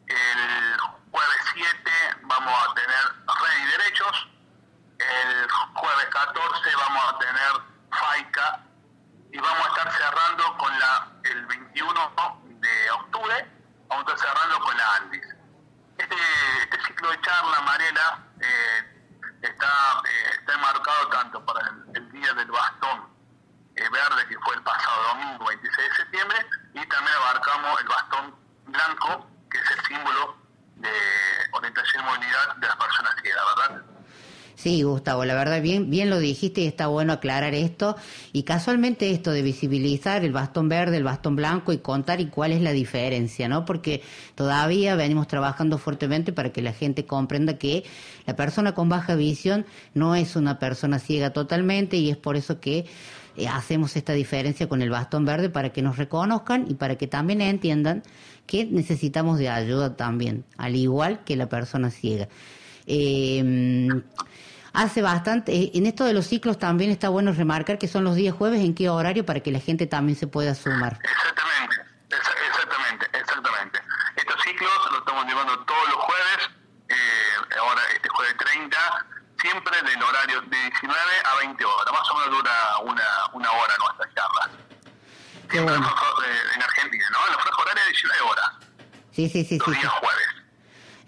El jueves 7 vamos a tener Rey y Derechos. El jueves 14 vamos a tener FAICA y vamos a estar cerrando con la el 21 de octubre, vamos a estar cerrando con la Andis. Este, este ciclo de charla, Mariela, eh, está, eh, está enmarcado tanto para el, el Día del Bastón eh, Verde, que fue el pasado domingo 26 de septiembre, y también abarcamos el bastón blanco, que es el símbolo de orientación y movilidad de las personas ciegas, ¿verdad? Sí, Gustavo, la verdad, bien, bien lo dijiste y está bueno aclarar esto. Y casualmente esto de visibilizar el bastón verde, el bastón blanco y contar y cuál es la diferencia, ¿no? Porque todavía venimos trabajando fuertemente para que la gente comprenda que la persona con baja visión no es una persona ciega totalmente y es por eso que eh, hacemos esta diferencia con el bastón verde para que nos reconozcan y para que también entiendan que necesitamos de ayuda también, al igual que la persona ciega. Eh, hace bastante, eh, en esto de los ciclos también está bueno remarcar que son los días jueves, en qué horario para que la gente también se pueda sumar. Exactamente, exa- exactamente, exactamente. Estos ciclos los estamos llevando todos los jueves, eh, ahora este jueves 30, siempre del horario de 19 a 20 horas, más o menos dura una, una hora nuestra charla. Qué bueno. Eh, en Argentina, ¿no? En la franja horaria de 19 horas, Sí, sí, sí, sí. sí.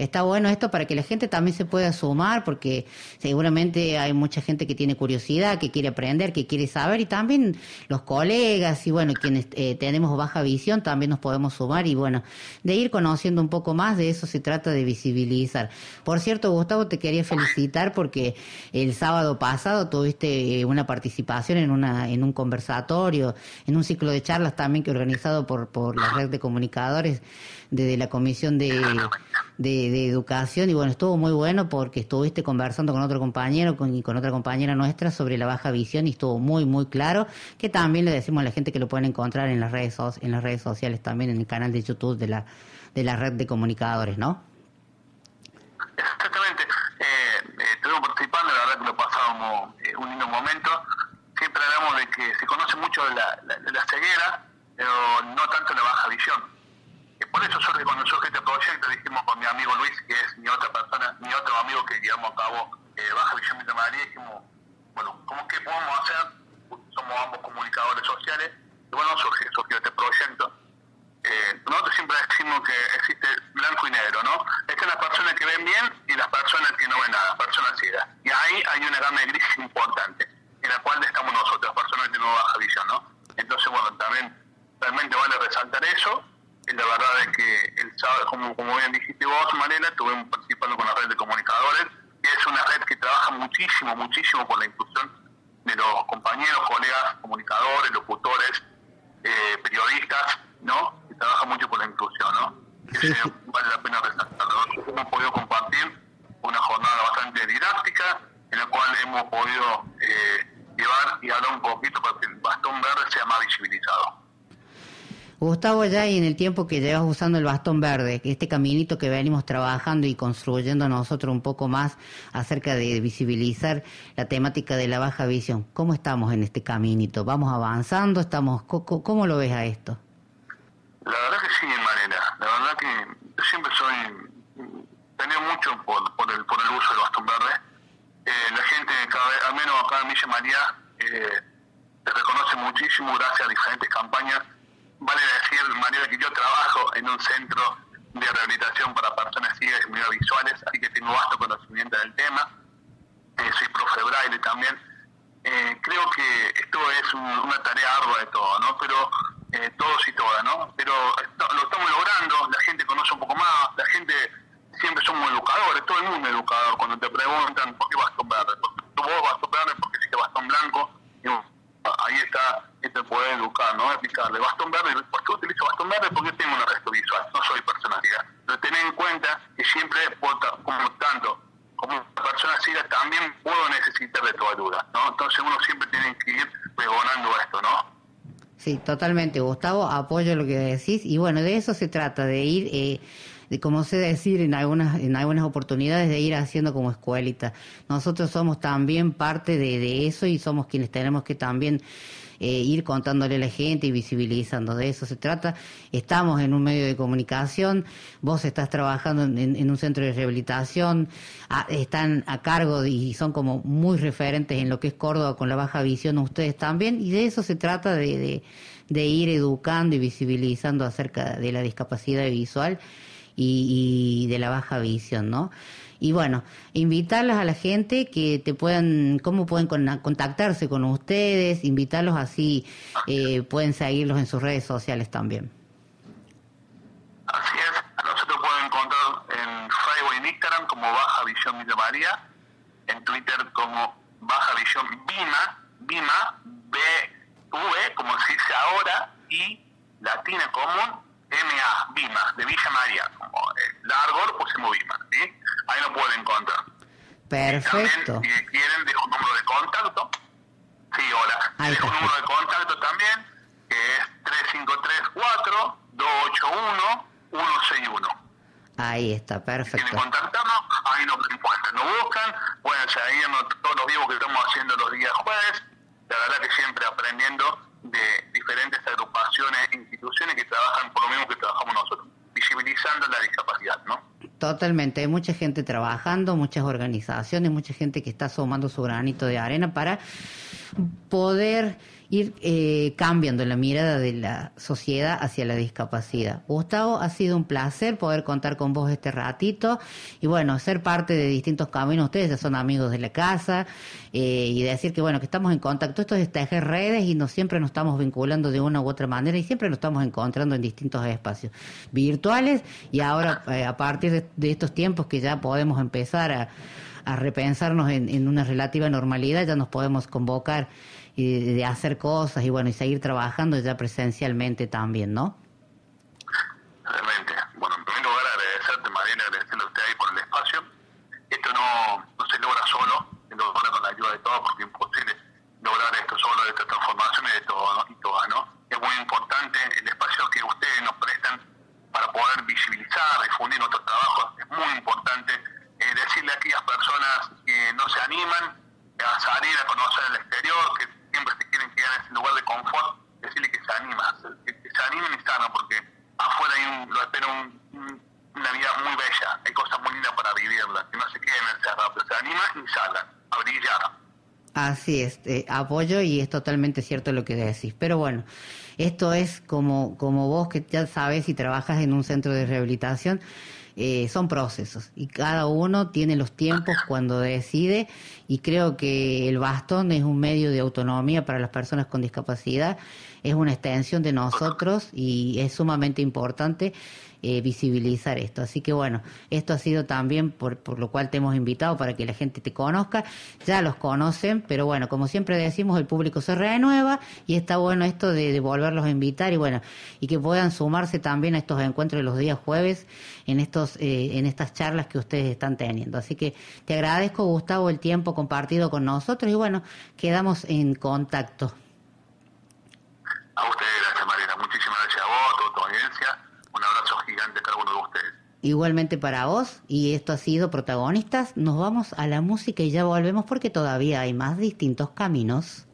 Está bueno esto para que la gente también se pueda sumar, porque seguramente hay mucha gente que tiene curiosidad, que quiere aprender, que quiere saber, y también los colegas y bueno, quienes eh, tenemos baja visión también nos podemos sumar y bueno, de ir conociendo un poco más, de eso se trata de visibilizar. Por cierto, Gustavo, te quería felicitar porque el sábado pasado tuviste eh, una participación en una en un conversatorio, en un ciclo de charlas también que organizado por por la red de comunicadores de, la comisión de, de, educación y bueno, estuvo muy bueno porque estuviste conversando con otro compañero con, y con otra compañera nuestra sobre la baja visión y estuvo muy muy claro que también le decimos a la gente que lo pueden encontrar en las redes en las redes sociales también en el canal de YouTube de la de la red de comunicadores, ¿no? Exactamente. Eh, eh, estuvimos participando, la verdad que lo pasábamos eh, un lindo momento. Siempre hablamos de que se conoce mucho la, la- la ceguera, pero no tanto la baja visión. Por eso surge, cuando surge este proyecto, dijimos con mi amigo Luis, que es mi otra persona, mi otro amigo que llevamos a cabo eh, Baja Villa María, dijimos, bueno, ¿cómo qué podemos hacer? Somos ambos comunicadores sociales. Y bueno, surge, surgió este proyecto. Eh, nosotros siempre decimos que existe blanco y negro, ¿no? Están las personas que ven bien y las personas que no ven nada, personas ciegas. Y ahí hay una gama de grises importante, en la cual estamos nosotros, personas que tenemos baja visión, ¿no? Entonces, bueno, también realmente vale resaltar eso. La verdad es que el sábado, como, como bien dijiste vos, Manela, estuvimos participando con la red de comunicadores, y es una red que trabaja muchísimo, muchísimo por la inclusión de los compañeros, colegas, comunicadores, locutores, eh, periodistas, ¿no? Que trabaja mucho por la inclusión, ¿no? Que se- vale la pena resaltarlo. Hemos podido compartir una jornada bastante didáctica en la cual hemos podido eh, llevar y hablar un poquito para que el bastón verde sea más visibilizado. Gustavo, ya y en el tiempo que llevas usando el bastón verde, este caminito que venimos trabajando y construyendo nosotros un poco más acerca de visibilizar la temática de la baja visión, ¿cómo estamos en este caminito? ¿Vamos avanzando? ¿Estamos, co- ¿Cómo lo ves a esto? La verdad que sí, Marela. La verdad que siempre soy tenido mucho por, el, uso del bastón verde. Eh, la gente, cada vez, al menos acá en Villa María, eh, reconoce muchísimo gracias a diferentes campañas. Vale decir, Mariela, que yo trabajo en un centro de rehabilitación para personas ciegas y visuales, así que tengo vasto conocimiento del tema. Eh, soy profe braille también. Eh, creo que esto es un- una tarea ardua de todo, ¿no? Pero eh, todos y todas, ¿no? Pero esto- lo estamos logrando, la gente conoce un poco más, la gente siempre somos educadores, todo el mundo es educador. Cuando te preguntan por qué bastón verde, porque vos bastón verde, porque sí que bastón blanco, digo, ahí está, este poder educar, ¿no? Explicarle, bastón verde, ¿por qué utilizo bastón verde? Porque tengo un resto visual, no soy persona ciega. Pero ten en cuenta que siempre, como tanto, como persona ciega, también puedo necesitar de tu ayuda, ¿no? Entonces uno siempre tiene que ir pregonando esto, ¿no? Sí, totalmente, Gustavo, apoyo lo que decís y bueno, de eso se trata, de ir eh, de como sé decir en algunas, en algunas oportunidades, de ir haciendo como escuelita. Nosotros somos también parte de, eso y somos quienes tenemos que también eh, ir contándole a la gente y visibilizando. De eso se trata. Estamos en un medio de comunicación, vos estás trabajando en, un centro de rehabilitación, están a cargo y son como muy referentes en lo que es Córdoba con la baja visión ustedes también, y de eso se trata de, de, de ir educando y visibilizando acerca de la discapacidad visual y, y de la baja visión, ¿no? Y bueno, invitarlos a la gente que te puedan, cómo pueden con- contactarse con ustedes, invitarlos así, eh, pueden seguirlos en sus redes sociales también. Así es, nosotros pueden encontrar en Facebook y en Instagram como Baja Visión Villa María, en Twitter como Baja Visión Bima, Bima, B, V, como se dice ahora, y latina común, MA, Bima, de Villa María, como eh, largo lo pusimos Bima, ¿sí? Ahí lo pueden encontrar. Perfecto. También, si quieren, dejo un número de contacto. Sí, hola. Ahí dejo un número de contacto también, que es 3534-281-161. Ahí está, quieren perfecto. contactarnos, ahí nos encuentran, nos buscan, pueden seguirnos todos los vivos que estamos haciendo los días jueves, la verdad que siempre aprendiendo de diferentes agrupaciones, instituciones que trabajan por lo mismo que trabajamos nosotros, visibilizando la discapacidad, ¿no? Totalmente, hay mucha gente trabajando, muchas organizaciones, mucha gente que está sumando su granito de arena para poder ir eh, cambiando la mirada de la sociedad hacia la discapacidad. Gustavo, ha sido un placer poder contar con vos este ratito y bueno, ser parte de distintos caminos. Ustedes ya son amigos de la casa eh, y decir que bueno, que estamos en contacto. Esto es tejer redes y no siempre nos estamos vinculando de una u otra manera y siempre nos estamos encontrando en distintos espacios virtuales y ahora eh, a partir de, estos tiempos que ya podemos empezar a, repensarnos en, en una relativa normalidad, ya nos podemos convocar y de, hacer cosas y bueno, y seguir trabajando ya presencialmente también, ¿no? Realmente. Bueno, en primer lugar agradecerte, Mariela, agradecerle a usted ahí por el espacio. Esto no, no se logra solo, se logra con la ayuda de todos, porque es imposible lograr esto solo, esta transformación y de todo, ¿no? y todas, ¿no? Es muy importante el espacio que ustedes nos prestan para poder visibilizar, difundir nuestro trabajo. Es muy importante eh, decirle a aquellas personas que no se animan a salir a conocer el exterior, que siempre se quieren quedar en ese lugar de confort, decirle que se que se animen y salgan, porque afuera hay un, lo espera un- un- una vida muy bella, hay cosas muy lindas para vivirla, que no se queden encerrados, que se animan y salgan a brillar. Así es, eh, apoyo y es totalmente cierto lo que decís. Pero bueno, esto es como, como vos que ya sabes y trabajas en un centro de rehabilitación, eh, son procesos y cada uno tiene los tiempos cuando decide y creo que el bastón es un medio de autonomía para las personas con discapacidad, es una extensión de nosotros y es sumamente importante eh, visibilizar esto. Así que bueno, esto ha sido también por, por lo cual te hemos invitado para que la gente te conozca. Ya los conocen, pero bueno, como siempre decimos, el público se renueva y está bueno esto de, volverlos a invitar y bueno, y que puedan sumarse también a estos encuentros de los días jueves en estos eh, en estas charlas que ustedes están teniendo. Así que te agradezco, Gustavo, el tiempo compartido con nosotros y bueno, quedamos en contacto. A ustedes, gracias Mariela, muchísimas gracias a vos, a toda tu audiencia, un abrazo gigante a cada uno de ustedes. Igualmente para vos, y esto ha sido Protagonistas, nos vamos a la música y ya volvemos porque todavía hay más distintos caminos.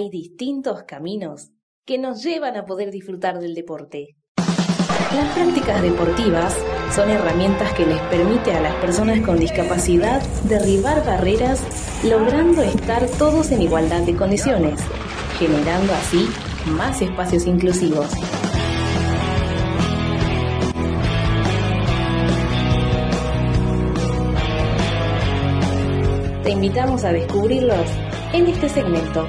Hay distintos caminos que nos llevan a poder disfrutar del deporte. Las prácticas deportivas son herramientas que les permite a las personas con discapacidad derribar barreras, logrando estar todos en igualdad de condiciones, generando así más espacios inclusivos. Te invitamos a descubrirlos en este segmento.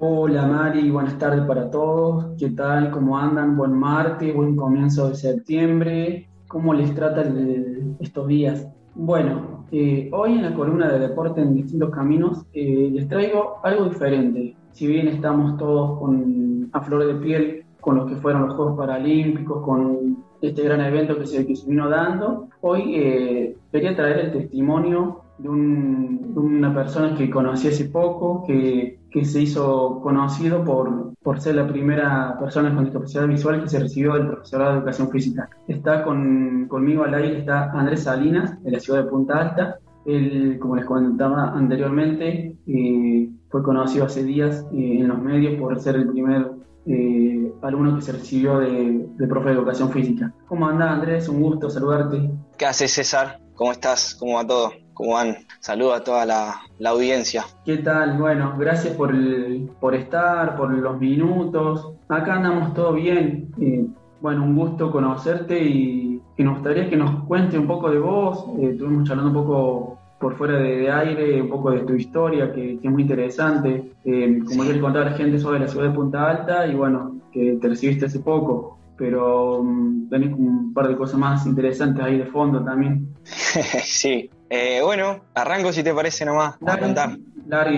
Hola Mari, buenas tardes para todos. ¿Qué tal? ¿Cómo andan? Buen martes, buen comienzo de septiembre. ¿Cómo les trata el- estos días? Bueno, eh, hoy en la columna de deporte en distintos caminos eh, les traigo algo diferente. Si bien estamos todos con, a flor de piel con lo que fueron los Juegos Paralímpicos, con este gran evento que se, que vino dando, hoy eh, quería traer el testimonio de, de una persona que conocí hace poco, que, que se hizo conocido por, por ser la primera persona con discapacidad visual que se recibió del profesorado de educación física. Está con, conmigo al aire, está Andrés Salinas, de la ciudad de Punta Alta. Él, como les comentaba anteriormente, eh, fue conocido hace días eh, en los medios por ser el primer eh, alumno que se recibió de, de profe de educación física. ¿Cómo anda Andrés? Un gusto saludarte. ¿Qué haces, César? ¿Cómo estás? ¿Cómo va todo? ¿Cómo van? Saludo a toda la, la audiencia. ¿Qué tal? Bueno, gracias por, el- por estar, por los minutos. Acá andamos todo bien. Eh, bueno, un gusto conocerte y que nos gustaría que nos cuente un poco de vos. Eh, estuvimos charlando un poco por fuera de, de aire, un poco de tu historia, que, que es muy interesante. Eh, como yo le contaba a la gente, soy de la ciudad de Punta Alta y bueno, que te recibiste hace poco. Pero mm, tenés un par de cosas más interesantes ahí de fondo también. sí. Eh, bueno, arranco si te parece nomás a contar.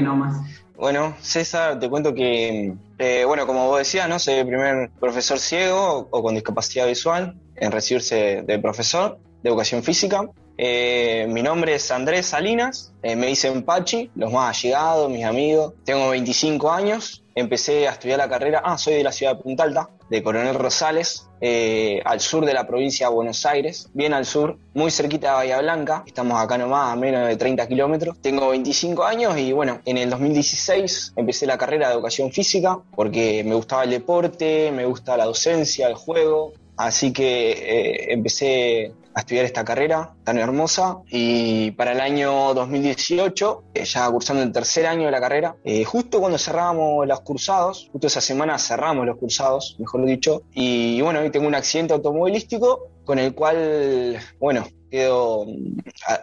Nomás. Bueno, César, te cuento que, eh, bueno, como vos decías, ¿no? Soy el primer profesor ciego o con discapacidad visual en recibirse de profesor de educación física. Eh, mi nombre es Andrés Salinas, eh, me dicen Pachi, los más allegados, mis amigos. Tengo 25 años, empecé a estudiar la carrera, ah, soy de la ciudad de Punta Alta, de Coronel Rosales, eh, al sur de la provincia de Buenos Aires, bien al sur, muy cerquita de Bahía Blanca, estamos acá nomás a menos de 30 kilómetros. Tengo 25 años y bueno, en el 2016 empecé la carrera de educación física porque me gustaba el deporte, me gusta la docencia, el juego, así que eh, empecé a estudiar esta carrera tan hermosa. Y para el año 2018, eh, ya cursando el tercer año de la carrera, eh, justo cuando cerrábamos los cursados, justo esa semana cerramos los cursados, mejor dicho, y bueno, hoy tengo un accidente automovilístico con el cual, bueno, quedo,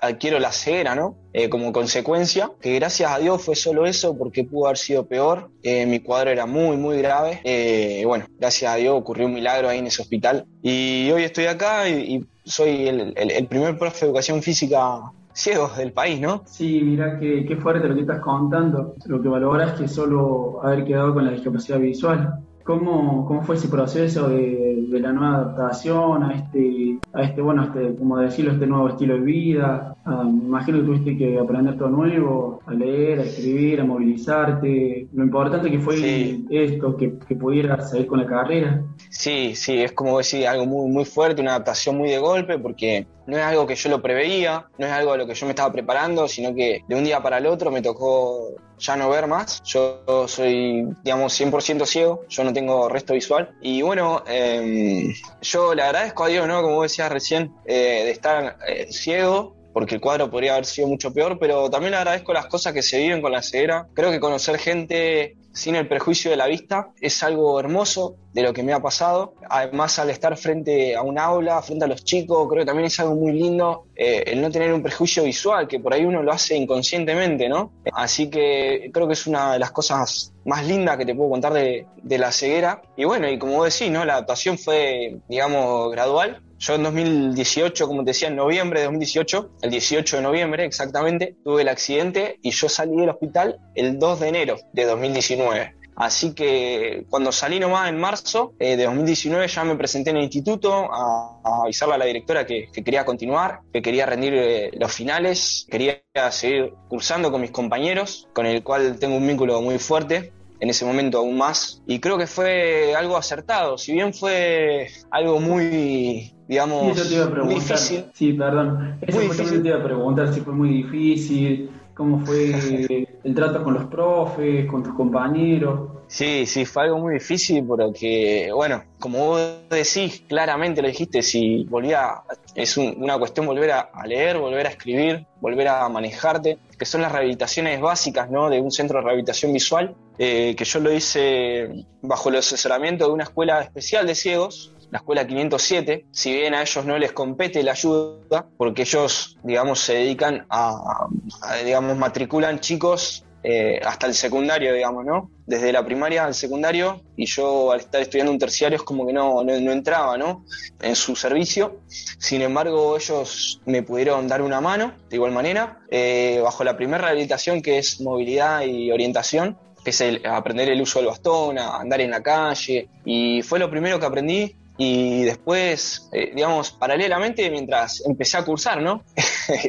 adquiero la ceguera, ¿no? Eh, como consecuencia, que gracias a Dios fue solo eso, porque pudo haber sido peor. Eh, mi cuadro era muy, muy grave. Eh, bueno, gracias a Dios ocurrió un milagro ahí en ese hospital. Y hoy estoy acá y, soy el, primer profe de educación física ciego del país, ¿no? Sí, mira qué, qué fuerte lo que estás contando. Lo que valoras es que solo haber quedado con la discapacidad visual. ¿Cómo, cómo fue ese proceso de, de la nueva adaptación a este, a este, bueno, este, como decirlo, este nuevo estilo de vida? Ah, me imagino que tuviste que aprender todo nuevo, a leer, a escribir, a movilizarte. Lo importante que fue esto, que, que pudieras seguir con la carrera. Sí, sí, es como decir algo muy, muy fuerte, una adaptación muy de golpe, porque no es algo que yo lo preveía, no es algo a lo que yo me estaba preparando, sino que de un día para el otro me tocó ya no ver más. Yo soy, digamos, 100% ciego, yo no tengo resto visual. Y bueno, eh, yo le agradezco a Dios, ¿no? Como decías recién, eh, de estar eh, ciego, porque el cuadro podría haber sido mucho peor, pero también le agradezco las cosas que se viven con la ceguera. Creo que conocer gente sin el prejuicio de la vista es algo hermoso de lo que me ha pasado. Además, al estar frente a un aula, frente a los chicos, creo que también es algo muy lindo eh, el no tener un prejuicio visual, que por ahí uno lo hace inconscientemente, ¿no? Así que creo que es una de las cosas más lindas que te puedo contar de, de la ceguera. Y bueno, y como decís, ¿no? La adaptación fue, digamos, gradual. Yo en 2018, como te decía, en noviembre de 2018, el 18 de noviembre exactamente, tuve el accidente y yo salí del hospital el 2 de enero de 2019. Así que cuando salí nomás en marzo eh, de 2019 ya me presenté en el instituto a, a avisarle a la directora que, que quería continuar, que quería rendir eh, los finales, quería seguir cursando con mis compañeros, con el cual tengo un vínculo muy fuerte en ese momento aún más. Y creo que fue algo acertado, si bien fue algo muy, digamos, Sí, eso te iba a muy preguntar. difícil. Sí, perdón. Eso Muy difícil. te iba a preguntar si fue muy difícil, cómo fue el trato con los profes, con tus compañeros. Sí, sí, fue algo muy difícil porque, bueno, como vos decís, claramente lo dijiste, si volvía, es un- una cuestión volver a, a leer, volver a escribir, volver a manejarte, que son las rehabilitaciones básicas, ¿no? De un centro de rehabilitación visual, eh, que yo lo hice bajo el asesoramiento de una escuela especial de ciegos, la escuela 507, si bien a ellos no les compete la ayuda, porque ellos, digamos, se dedican a, a, digamos, matriculan chicos eh, hasta el secundario, digamos, ¿no? Desde la primaria al secundario, y yo al estar estudiando un terciario es como que no, no, no entraba, ¿no? En su servicio. Sin embargo, ellos me pudieron dar una mano, de igual manera, eh, bajo la primera rehabilitación que es movilidad y orientación, que es el, aprender el uso del bastón, a andar en la calle, y fue lo primero que aprendí. Y después, eh, digamos, paralelamente, mientras empecé a cursar, ¿no?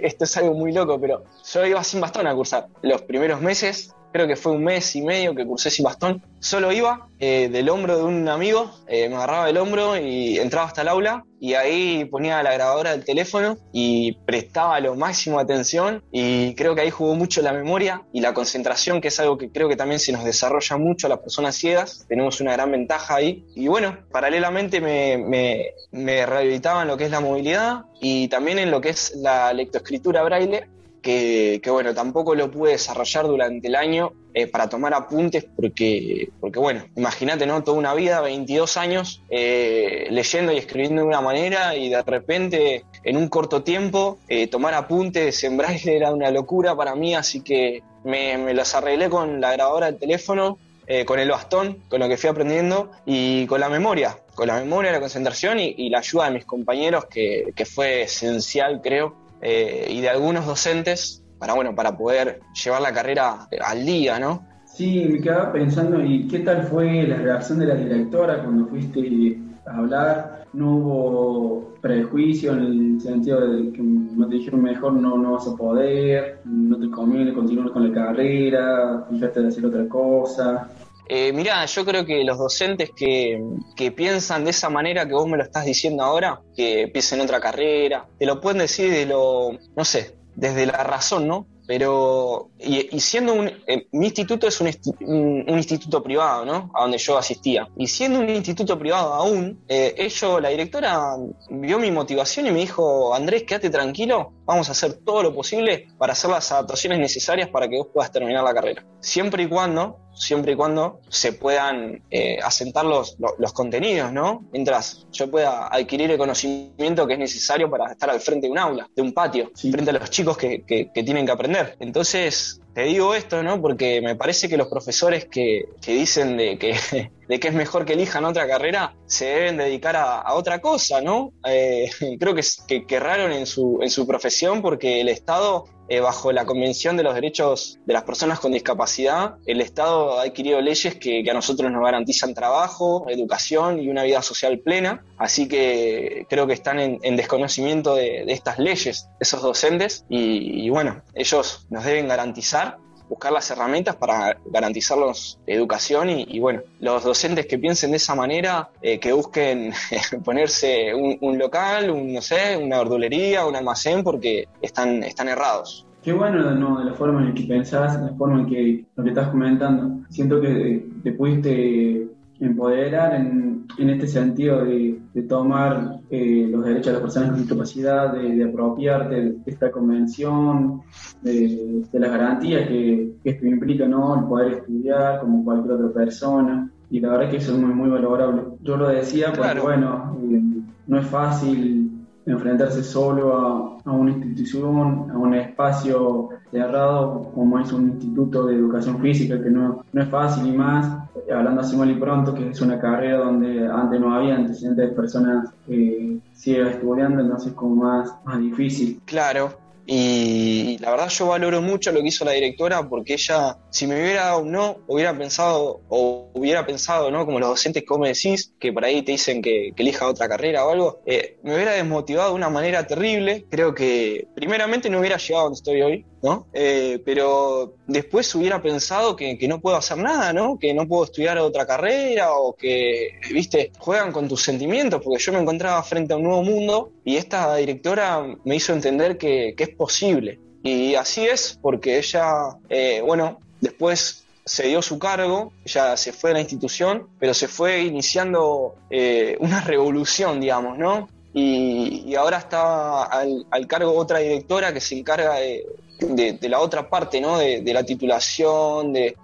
Esto es algo muy loco, pero yo iba sin bastón a cursar. Los primeros meses, creo que fue un mes y medio que cursé sin bastón, solo iba eh, del hombro de un amigo, eh, me agarraba del hombro y entraba hasta el aula y ahí ponía la grabadora del teléfono y prestaba lo máximo atención y creo que ahí jugó mucho la memoria y la concentración, que es algo que creo que también se nos desarrolla mucho a las personas ciegas, tenemos una gran ventaja ahí. Y bueno, paralelamente me, me, me rehabilitaba en lo que es la movilidad y también en lo que es la lectoescritura braille que, bueno, tampoco lo pude desarrollar durante el año eh, para tomar apuntes porque, porque bueno, imagínate, ¿no? Toda una vida, 22 años, eh, leyendo y escribiendo de una manera y de repente, en un corto tiempo, eh, tomar apuntes en braille era una locura para mí, así que me, me los arreglé con la grabadora del teléfono, con el bastón, con lo que fui aprendiendo y con la memoria, con la memoria, la concentración y, y la ayuda de mis compañeros, que, que fue esencial, creo, eh, y de algunos docentes para bueno para poder llevar la carrera al día, ¿no? Sí, me quedaba pensando, ¿y qué tal fue la reacción de la directora cuando fuiste a hablar? ¿No hubo prejuicio en el sentido de que te dijeron mejor no, no vas a poder, no te conviene continuar con la carrera, fíjate de hacer otra cosa? Eh, mirá, yo creo que los docentes que, piensan de esa manera que vos me lo estás diciendo ahora, que empiecen otra carrera, te lo pueden decir de lo, no sé, desde la razón, ¿no? Pero, y, siendo un, eh, mi instituto es un, instituto privado, ¿no? A donde yo asistía. Y siendo un instituto privado aún, eh, ello, la directora vio mi motivación y me dijo, Andrés, quédate tranquilo, vamos a hacer todo lo posible para hacer las adaptaciones necesarias para que vos puedas terminar la carrera. Siempre y cuando, siempre y cuando se puedan eh, asentar los, los, los, contenidos, ¿no? Mientras yo pueda adquirir el conocimiento que es necesario para estar al frente de un aula, de un patio, sí. frente a los chicos que, que, que tienen que aprender. Entonces, te digo esto, ¿no? Porque me parece que los profesores que, que dicen de que, de que es mejor que elijan otra carrera se deben dedicar a, a otra cosa, ¿no? Eh, creo que, que, que erraron en su, en su profesión porque el Estado eh, bajo la Convención de los Derechos de las Personas con Discapacidad, el Estado ha adquirido leyes que, que, a nosotros nos garantizan trabajo, educación y una vida social plena. Así que creo que están en, en desconocimiento de, de, estas leyes, esos docentes, y bueno, ellos nos deben garantizar buscar las herramientas para garantizarlos educación y, bueno, los docentes que piensen de esa manera, eh, que busquen ponerse un, local, un, no sé, una verdulería, un almacén, porque están, están errados. Qué bueno no, de la forma en que pensás, la forma en que lo que estás comentando. Siento que te pudiste empoderar en, en este sentido de, de tomar eh, los derechos de las personas con discapacidad, de, de apropiarte de esta convención, de, de las garantías que, que, esto implica, ¿no? El poder estudiar como cualquier otra persona. Y la verdad que eso es muy, muy valorable. Yo lo decía porque, claro. bueno, eh, no es fácil enfrentarse solo a, a, una institución, a un espacio cerrado como es un instituto de educación física, que no, no es fácil y más, hablando así mal y pronto, que es una carrera donde antes no había antecedentes de personas eh, ciegas estudiando, entonces como más, más difícil. Claro, y la verdad yo valoro mucho lo que hizo la directora porque ella, si me hubiera dado un no, hubiera pensado, o hubiera pensado, ¿no? Como los docentes que vos me decís, que por ahí te dicen que, que elija otra carrera o algo, eh, me hubiera desmotivado de una manera terrible. Creo que primeramente no hubiera llegado donde estoy hoy, ¿no? Eh, pero después hubiera pensado que, no puedo hacer nada, ¿no? Que no puedo estudiar otra carrera o que, viste, juegan con tus sentimientos, porque yo me encontraba frente a un nuevo mundo y esta directora me hizo entender que, es posible, Y así es porque ella, eh, bueno, después se dio su cargo, ella se fue de la institución, pero se fue iniciando eh, una revolución, digamos, ¿no? Y, y ahora está al, al cargo otra directora que se encarga de, de, la otra parte, ¿no? De, la titulación, de,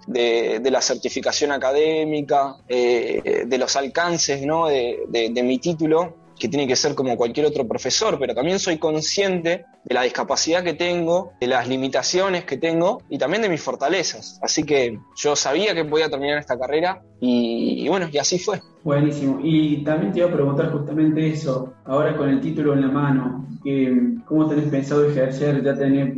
la certificación académica, eh, de los alcances, ¿no? De, mi título, que tiene que ser como cualquier otro profesor, pero también soy consciente de la discapacidad que tengo, de las limitaciones que tengo y también de mis fortalezas. Así que yo sabía que podía terminar esta carrera y, y bueno, y así fue. Buenísimo. Y también te iba a preguntar justamente eso, ahora con el título en la mano, que, ¿cómo tenés pensado ejercer? ¿Ya tenés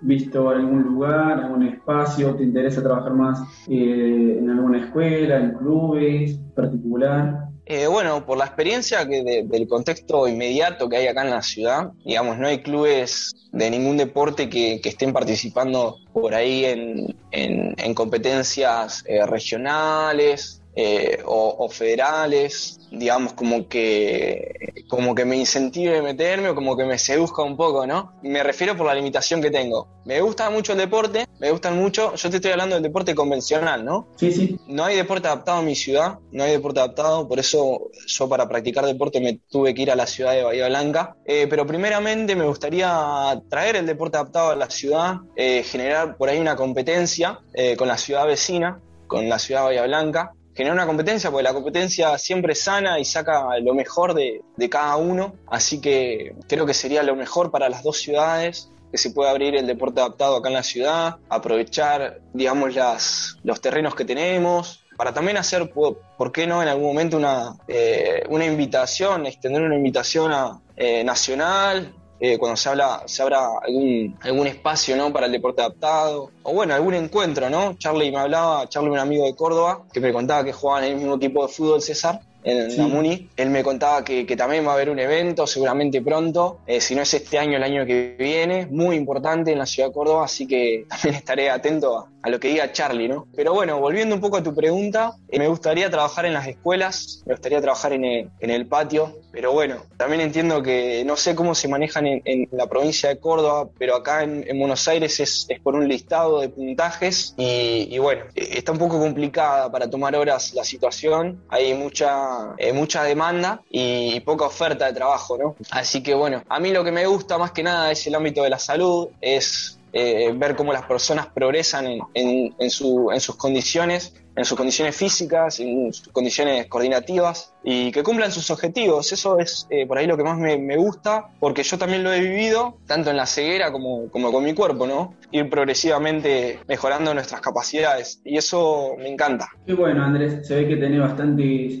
visto algún lugar, algún espacio? ¿Te interesa trabajar más eh, en alguna escuela, en clubes particular? Eh, bueno, por la experiencia que de- del contexto inmediato que hay acá en la ciudad, digamos, no hay clubes de ningún deporte que, que estén participando por ahí en, en- en competencias eh, regionales eh, o, o federales, digamos, como que, como que me incentive a meterme o como que me seduzca un poco, ¿no? Me refiero por la limitación que tengo. Me gusta mucho el deporte, me gustan mucho, yo te estoy hablando del deporte convencional, ¿no? Sí, sí. No hay deporte adaptado en mi ciudad, no hay deporte adaptado, por eso yo para practicar deporte me tuve que ir a la ciudad de Bahía Blanca. Eh, pero primeramente me gustaría traer el deporte adaptado a la ciudad, eh, generar por ahí una competencia con la ciudad vecina, con la ciudad de Bahía Blanca. Generar una competencia, porque la competencia siempre es sana y saca lo mejor de, cada uno. Así que creo que sería lo mejor para las dos ciudades que se pueda abrir el deporte adaptado acá en la ciudad, aprovechar, digamos, las, los terrenos que tenemos, para también hacer, po- ¿por qué no en algún momento una, eh, una invitación, extender una invitación a, eh, nacional, eh, cuando se habla, se abra algún, algún espacio ¿no? para el deporte adaptado, o bueno, algún encuentro, ¿no? Charlie me hablaba, Charlie un amigo de Córdoba, que me contaba que jugaban en el mismo equipo de fútbol César, en Sí. la Muni. Él me contaba que, que también va a haber un evento, seguramente pronto, eh, si no es este año, el año que viene, muy importante en la ciudad de Córdoba, así que también estaré atento a, a lo que diga Charlie, ¿no? Pero bueno, volviendo un poco a tu pregunta, eh, me gustaría trabajar en las escuelas, me gustaría trabajar en el, en el patio, pero bueno, también entiendo que no sé cómo se manejan en, la provincia de Córdoba, pero acá en, en Buenos Aires es, es por un listado de puntajes y, y bueno, eh, está un poco complicada para tomar horas la situación, hay mucha, eh, mucha demanda y, y poca oferta de trabajo, ¿no? Así que bueno, a mí lo que me gusta más que nada es el ámbito de la salud, es eh, ver cómo las personas progresan en, en- en su- en sus condiciones, en sus condiciones físicas, en sus condiciones coordinativas y que cumplan sus objetivos. Eso es eh, por ahí lo que más me, me gusta, porque yo también lo he vivido, tanto en la ceguera como, como con mi cuerpo, ¿no? Ir progresivamente mejorando nuestras capacidades y eso me encanta. Qué bueno, Andrés, se ve que tenés bastantes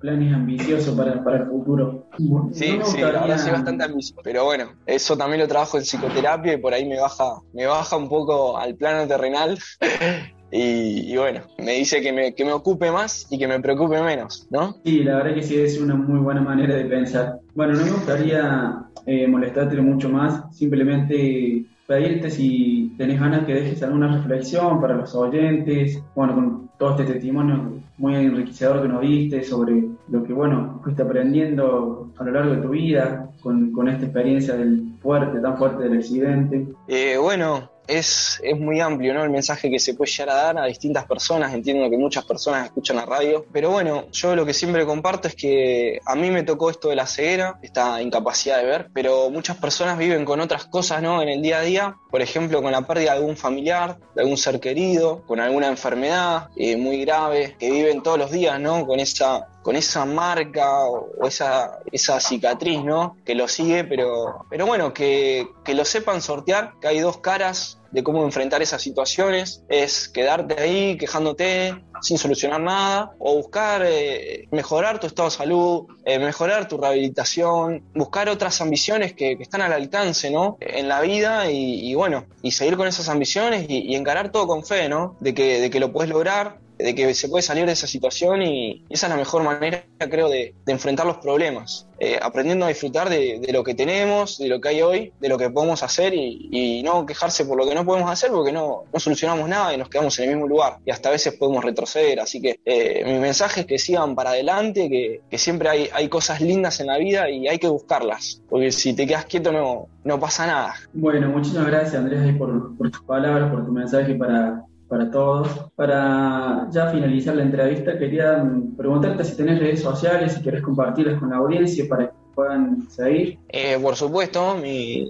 planes ambiciosos para, para el futuro. Bueno, Sí, no sí, la verdad gustaría- soy bastante ambicioso. Pero bueno, eso también lo trabajo en psicoterapia y por ahí me baja, me baja un poco al plano terrenal. Y, y bueno, me dice que me, que me ocupe más y que me preocupe menos, ¿no? Sí, la verdad que sí es una muy buena manera de pensar. Bueno, no me gustaría eh, molestarte mucho más, simplemente pedirte si tenés ganas que dejes alguna reflexión para los oyentes, bueno, con todo este testimonio muy enriquecedor que nos diste sobre lo que, bueno, fuiste aprendiendo a lo largo de tu vida con, con esta experiencia del fuerte, tan fuerte del accidente. Eh, bueno, es, es muy amplio ¿no? el mensaje que se puede llegar a dar a distintas personas. Entiendo que muchas personas escuchan la radio. Pero bueno, yo lo que siempre comparto es que a mí me tocó esto de la ceguera, esta incapacidad de ver, pero muchas personas viven con otras cosas ¿no? en el día a día. Por ejemplo, con la pérdida de algún familiar, de algún ser querido, con alguna enfermedad eh, muy grave, que viven todos los días ¿no? con esa con esa marca o esa, esa cicatriz, ¿no? Que lo sigue, pero, pero bueno, que, que lo sepan sortear, que hay dos caras de cómo enfrentar esas situaciones, es quedarte ahí quejándote sin solucionar nada, o buscar eh, mejorar tu estado de salud, eh, mejorar tu rehabilitación, buscar otras ambiciones que, están al alcance, ¿no? En la vida y, y bueno, y seguir con esas ambiciones y, y encarar todo con fe, ¿no? De que, de que lo puedes lograr, de que se puede salir de esa situación y esa es la mejor manera, creo, de, enfrentar los problemas. Eh, aprendiendo a disfrutar de, lo que tenemos, de lo que hay hoy, de lo que podemos hacer y, y no quejarse por lo que no podemos hacer porque no, no solucionamos nada y nos quedamos en el mismo lugar y hasta a veces podemos retroceder. Así que eh, mi mensaje es que sigan para adelante, que, siempre hay, hay cosas lindas en la vida y hay que buscarlas, porque si te quedas quieto no, no pasa nada. Bueno, muchísimas gracias Andrés por, por tus palabras, por tu mensaje para, para todos. Para ya finalizar la entrevista, quería mm, preguntarte si tenés redes sociales, si querés compartirlas con la audiencia para que puedan seguir. Eh, por supuesto,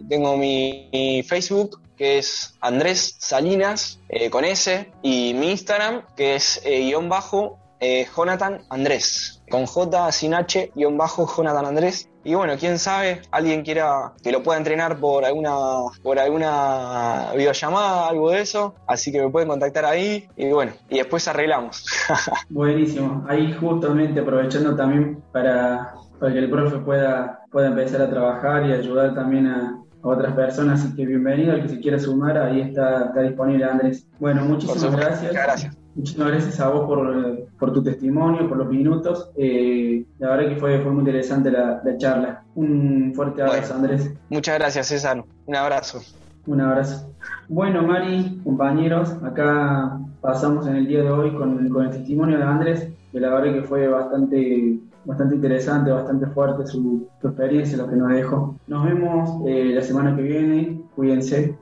tengo mi, mi Facebook que es Andrés Salinas eh, con S y mi Instagram que es eh, guion bajo eh, Jonathan Andrés con J sin H guion bajo Jonathan Andrés y bueno quién sabe alguien quiera que lo pueda entrenar por alguna por alguna videollamada algo de eso así que me pueden contactar ahí y bueno y después arreglamos Buenísimo. Ahí justamente aprovechando también para, para que el profe pueda, pueda empezar a trabajar y ayudar también a, a otras personas. Así que bienvenido al que se quiera sumar. Ahí está, está disponible Andrés. Bueno, muchísimas gracias. Muchas gracias. Muchísimas gracias a vos por, por tu testimonio, por los minutos. Eh, la verdad que fue, fue muy interesante la, la charla. Un fuerte abrazo, Andrés. muchas gracias César un abrazo Un abrazo. Bueno, Mari, compañeros, acá pasamos en el día de hoy con, con el testimonio de Andrés, que la verdad que fue bastante, bastante interesante, bastante fuerte su, su experiencia, lo que nos dejó. Nos vemos eh, la semana que viene, cuídense.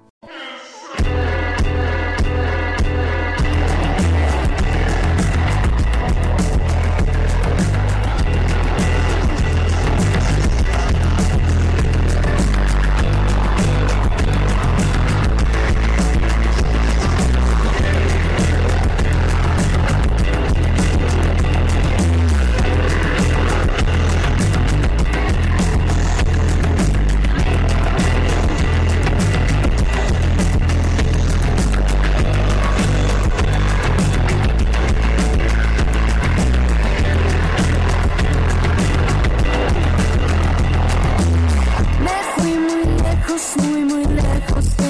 Muy, muy lejos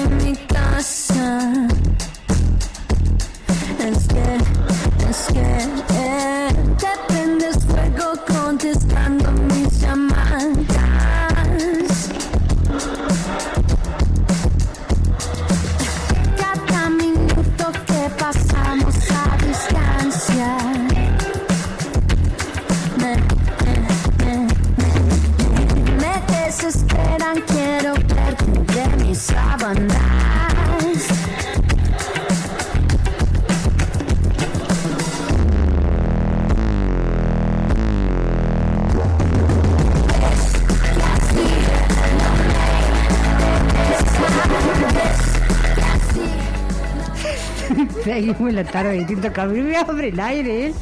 Seguimos la tarde de distintos caminos. Me abre el aire.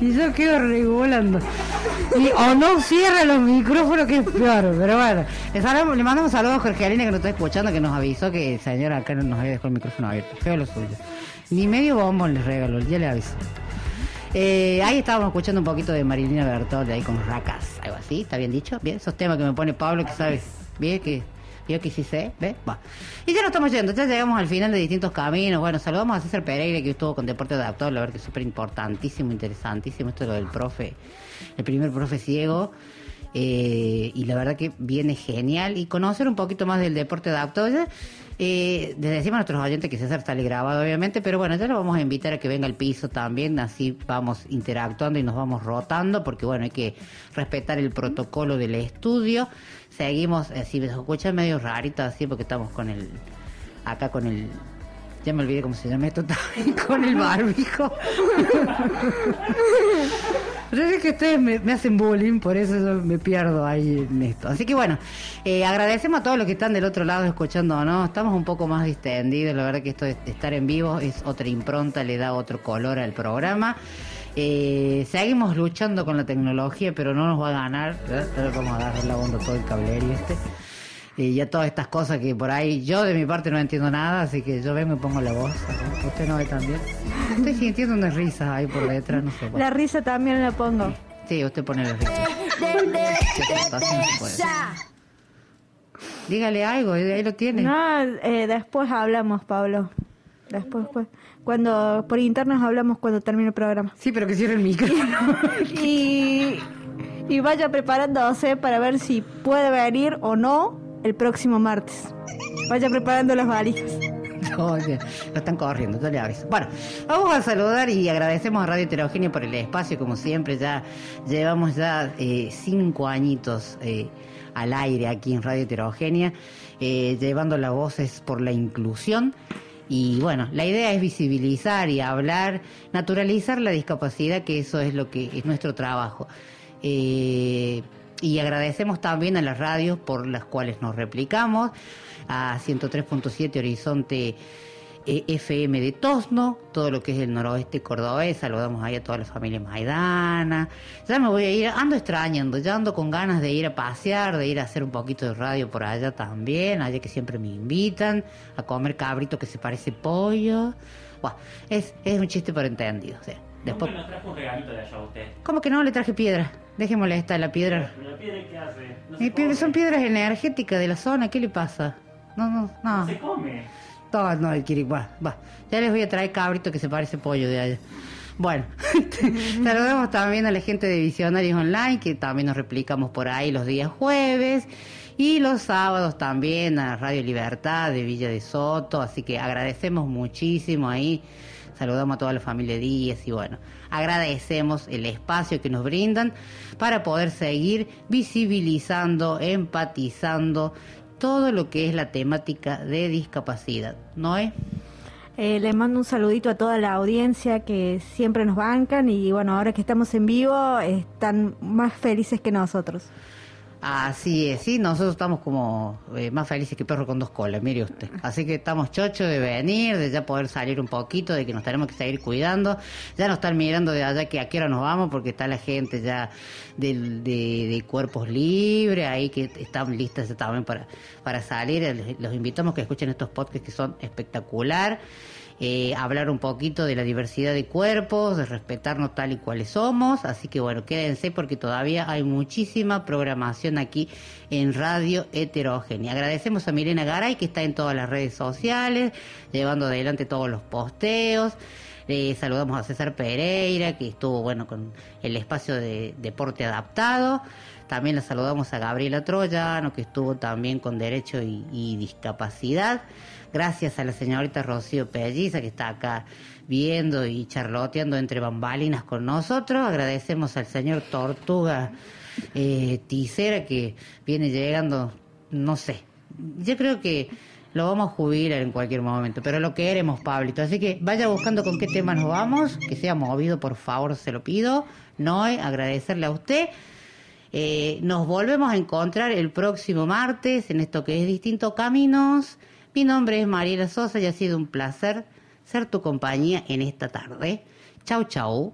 Y yo quedo revolando. Y o no cierra los micrófonos, que es peor. Pero bueno, le, mandamos saludos a Jorge Alina que nos está escuchando, que nos avisó que el señor acá no nos había dejado el micrófono abierto. Feo lo suyo. Ni medio bombón les regaló, ya le aviso. Eh, ahí estábamos escuchando un poquito de Marilina Bertol, ahí con Racas, algo así, ¿está bien dicho? Bien, esos temas que me pone Pablo, que sabes, bien que yo que sí sé, ¿ves? Va. Y ya nos estamos yendo, ya llegamos al final de distintos caminos. Bueno, saludamos a César Pereira, que estuvo con Deporte Adaptado, la verdad que es súper importantísimo, interesantísimo esto de lo del profe, el primer profe ciego. eh, y la verdad que viene genial. Y conocer un poquito más del deporte adaptado. Ya, eh, les decimos a nuestros oyentes que César sale grabado, obviamente, pero bueno, ya lo vamos a invitar a que venga al piso también, así vamos interactuando y nos vamos rotando, porque bueno, hay que respetar el protocolo del estudio. Seguimos, eh, si me escuchan medio rarito así, porque estamos con el, acá con el, ya me olvidé cómo se llama esto también, con el barbijo. Yo sé que ustedes me, hacen bullying, por eso yo me pierdo ahí en esto. Así que bueno, eh, agradecemos a todos los que están del otro lado escuchando, ¿no? Estamos un poco más distendidos, la verdad que esto de estar en vivo es otra impronta, le da otro color al programa. Eh, seguimos luchando con la tecnología, pero no nos va a ganar. Ahora vamos a agarrar la onda todo el cablerío este. Y ya todas estas cosas que por ahí yo de mi parte no entiendo nada, así que yo vengo y pongo la voz. ¿no? ¿Usted no ve también? Estoy sintiendo unas risas ahí por detrás, no sé. La risa también la pongo. Sí, usted pone las risas. Así no se puede. Dígale algo, ahí lo tiene. No, eh, después hablamos, Pablo. Después, pues, cuando por internos hablamos cuando termine el programa. Sí, pero que cierre el micrófono. y, y vaya preparándose para ver si puede venir o no el próximo martes. Vaya preparando las valijas. No, lo están corriendo, yo le aviso. Bueno, vamos a saludar y agradecemos a Radio Heterogénea por el espacio, como siempre, ya llevamos ya eh, cinco añitos eh, al aire aquí en Radio Heterogénea, eh, llevando las voces por la inclusión. Y bueno, la idea es visibilizar y hablar, naturalizar la discapacidad, que eso es lo que es nuestro trabajo. Eh, y agradecemos también a las radios por las cuales nos replicamos, a 103.7 Horizonte FM de Tosno, todo lo que es el noroeste cordobés, saludamos ahí a toda la familia Maidana. Ya me voy a ir, ando extrañando, ya ando con ganas de ir a pasear, de ir a hacer un poquito de radio por allá también, allá que siempre me invitan, a comer cabrito que se parece pollo. Bueno, es, es un chiste por entendido. o sea, después, Nunca nos trajo un regalito de allá a usted. ¿Cómo que no le traje piedra? Dejémosle esta, la piedra. ¿Pero la piedra qué hace? No se pero come. son piedras energéticas de la zona, ¿qué le pasa? No, no, no. No se come. No, no, Kiri, va, va. Ya les voy a traer cabrito que se parece pollo de allá. Bueno, saludamos también a la gente de Visionarios Online, que también nos replicamos por ahí los días jueves. Y los sábados también a Radio Libertad de Villa de Soto. Así que agradecemos muchísimo ahí. Saludamos a toda la familia Díaz y bueno, agradecemos el espacio que nos brindan para poder seguir visibilizando, empatizando todo lo que es la temática de discapacidad. ¿No es? Eh, les mando un saludito a toda la audiencia que siempre nos bancan y bueno, ahora que estamos en vivo están más felices que nosotros. Así es, sí, nosotros estamos como eh, más felices que perro con dos colas, mire usted. Así que estamos chochos de venir, de ya poder salir un poquito, de que nos tenemos que seguir cuidando. Ya nos están mirando de allá que a qué hora nos vamos, porque está la gente ya del- de, de cuerpos libres, ahí que están listas también para, para salir. Los invitamos a que escuchen estos podcasts que son espectacular. Eh, hablar un poquito de la diversidad de cuerpos, de respetarnos tal y cuales somos. Así que bueno, quédense porque todavía hay muchísima programación aquí en Radio Heterogénea. Agradecemos a Milena Garay que está en todas las redes sociales, llevando adelante todos los posteos. Le saludamos a César Pereira, que estuvo bueno con el espacio de deporte adaptado. También le saludamos a Gabriela Troyano, que estuvo también con derecho y discapacidad. Gracias a la señorita Rocío Pelliza, que está acá viendo y charloteando entre bambalinas con nosotros. Agradecemos al señor Tortuga eh, Ticera, que viene llegando, no sé, yo creo que lo vamos a jubilar en cualquier momento, pero lo queremos, Pablito. Así que vaya buscando con qué tema nos vamos, que sea movido, por favor, se lo pido. No agradecerle a usted. Eh, nos volvemos a encontrar el próximo martes en esto que es Distintos Caminos. Mi nombre es Mariela Sosa y ha sido un placer ser tu compañía en esta tarde. Chau, chau.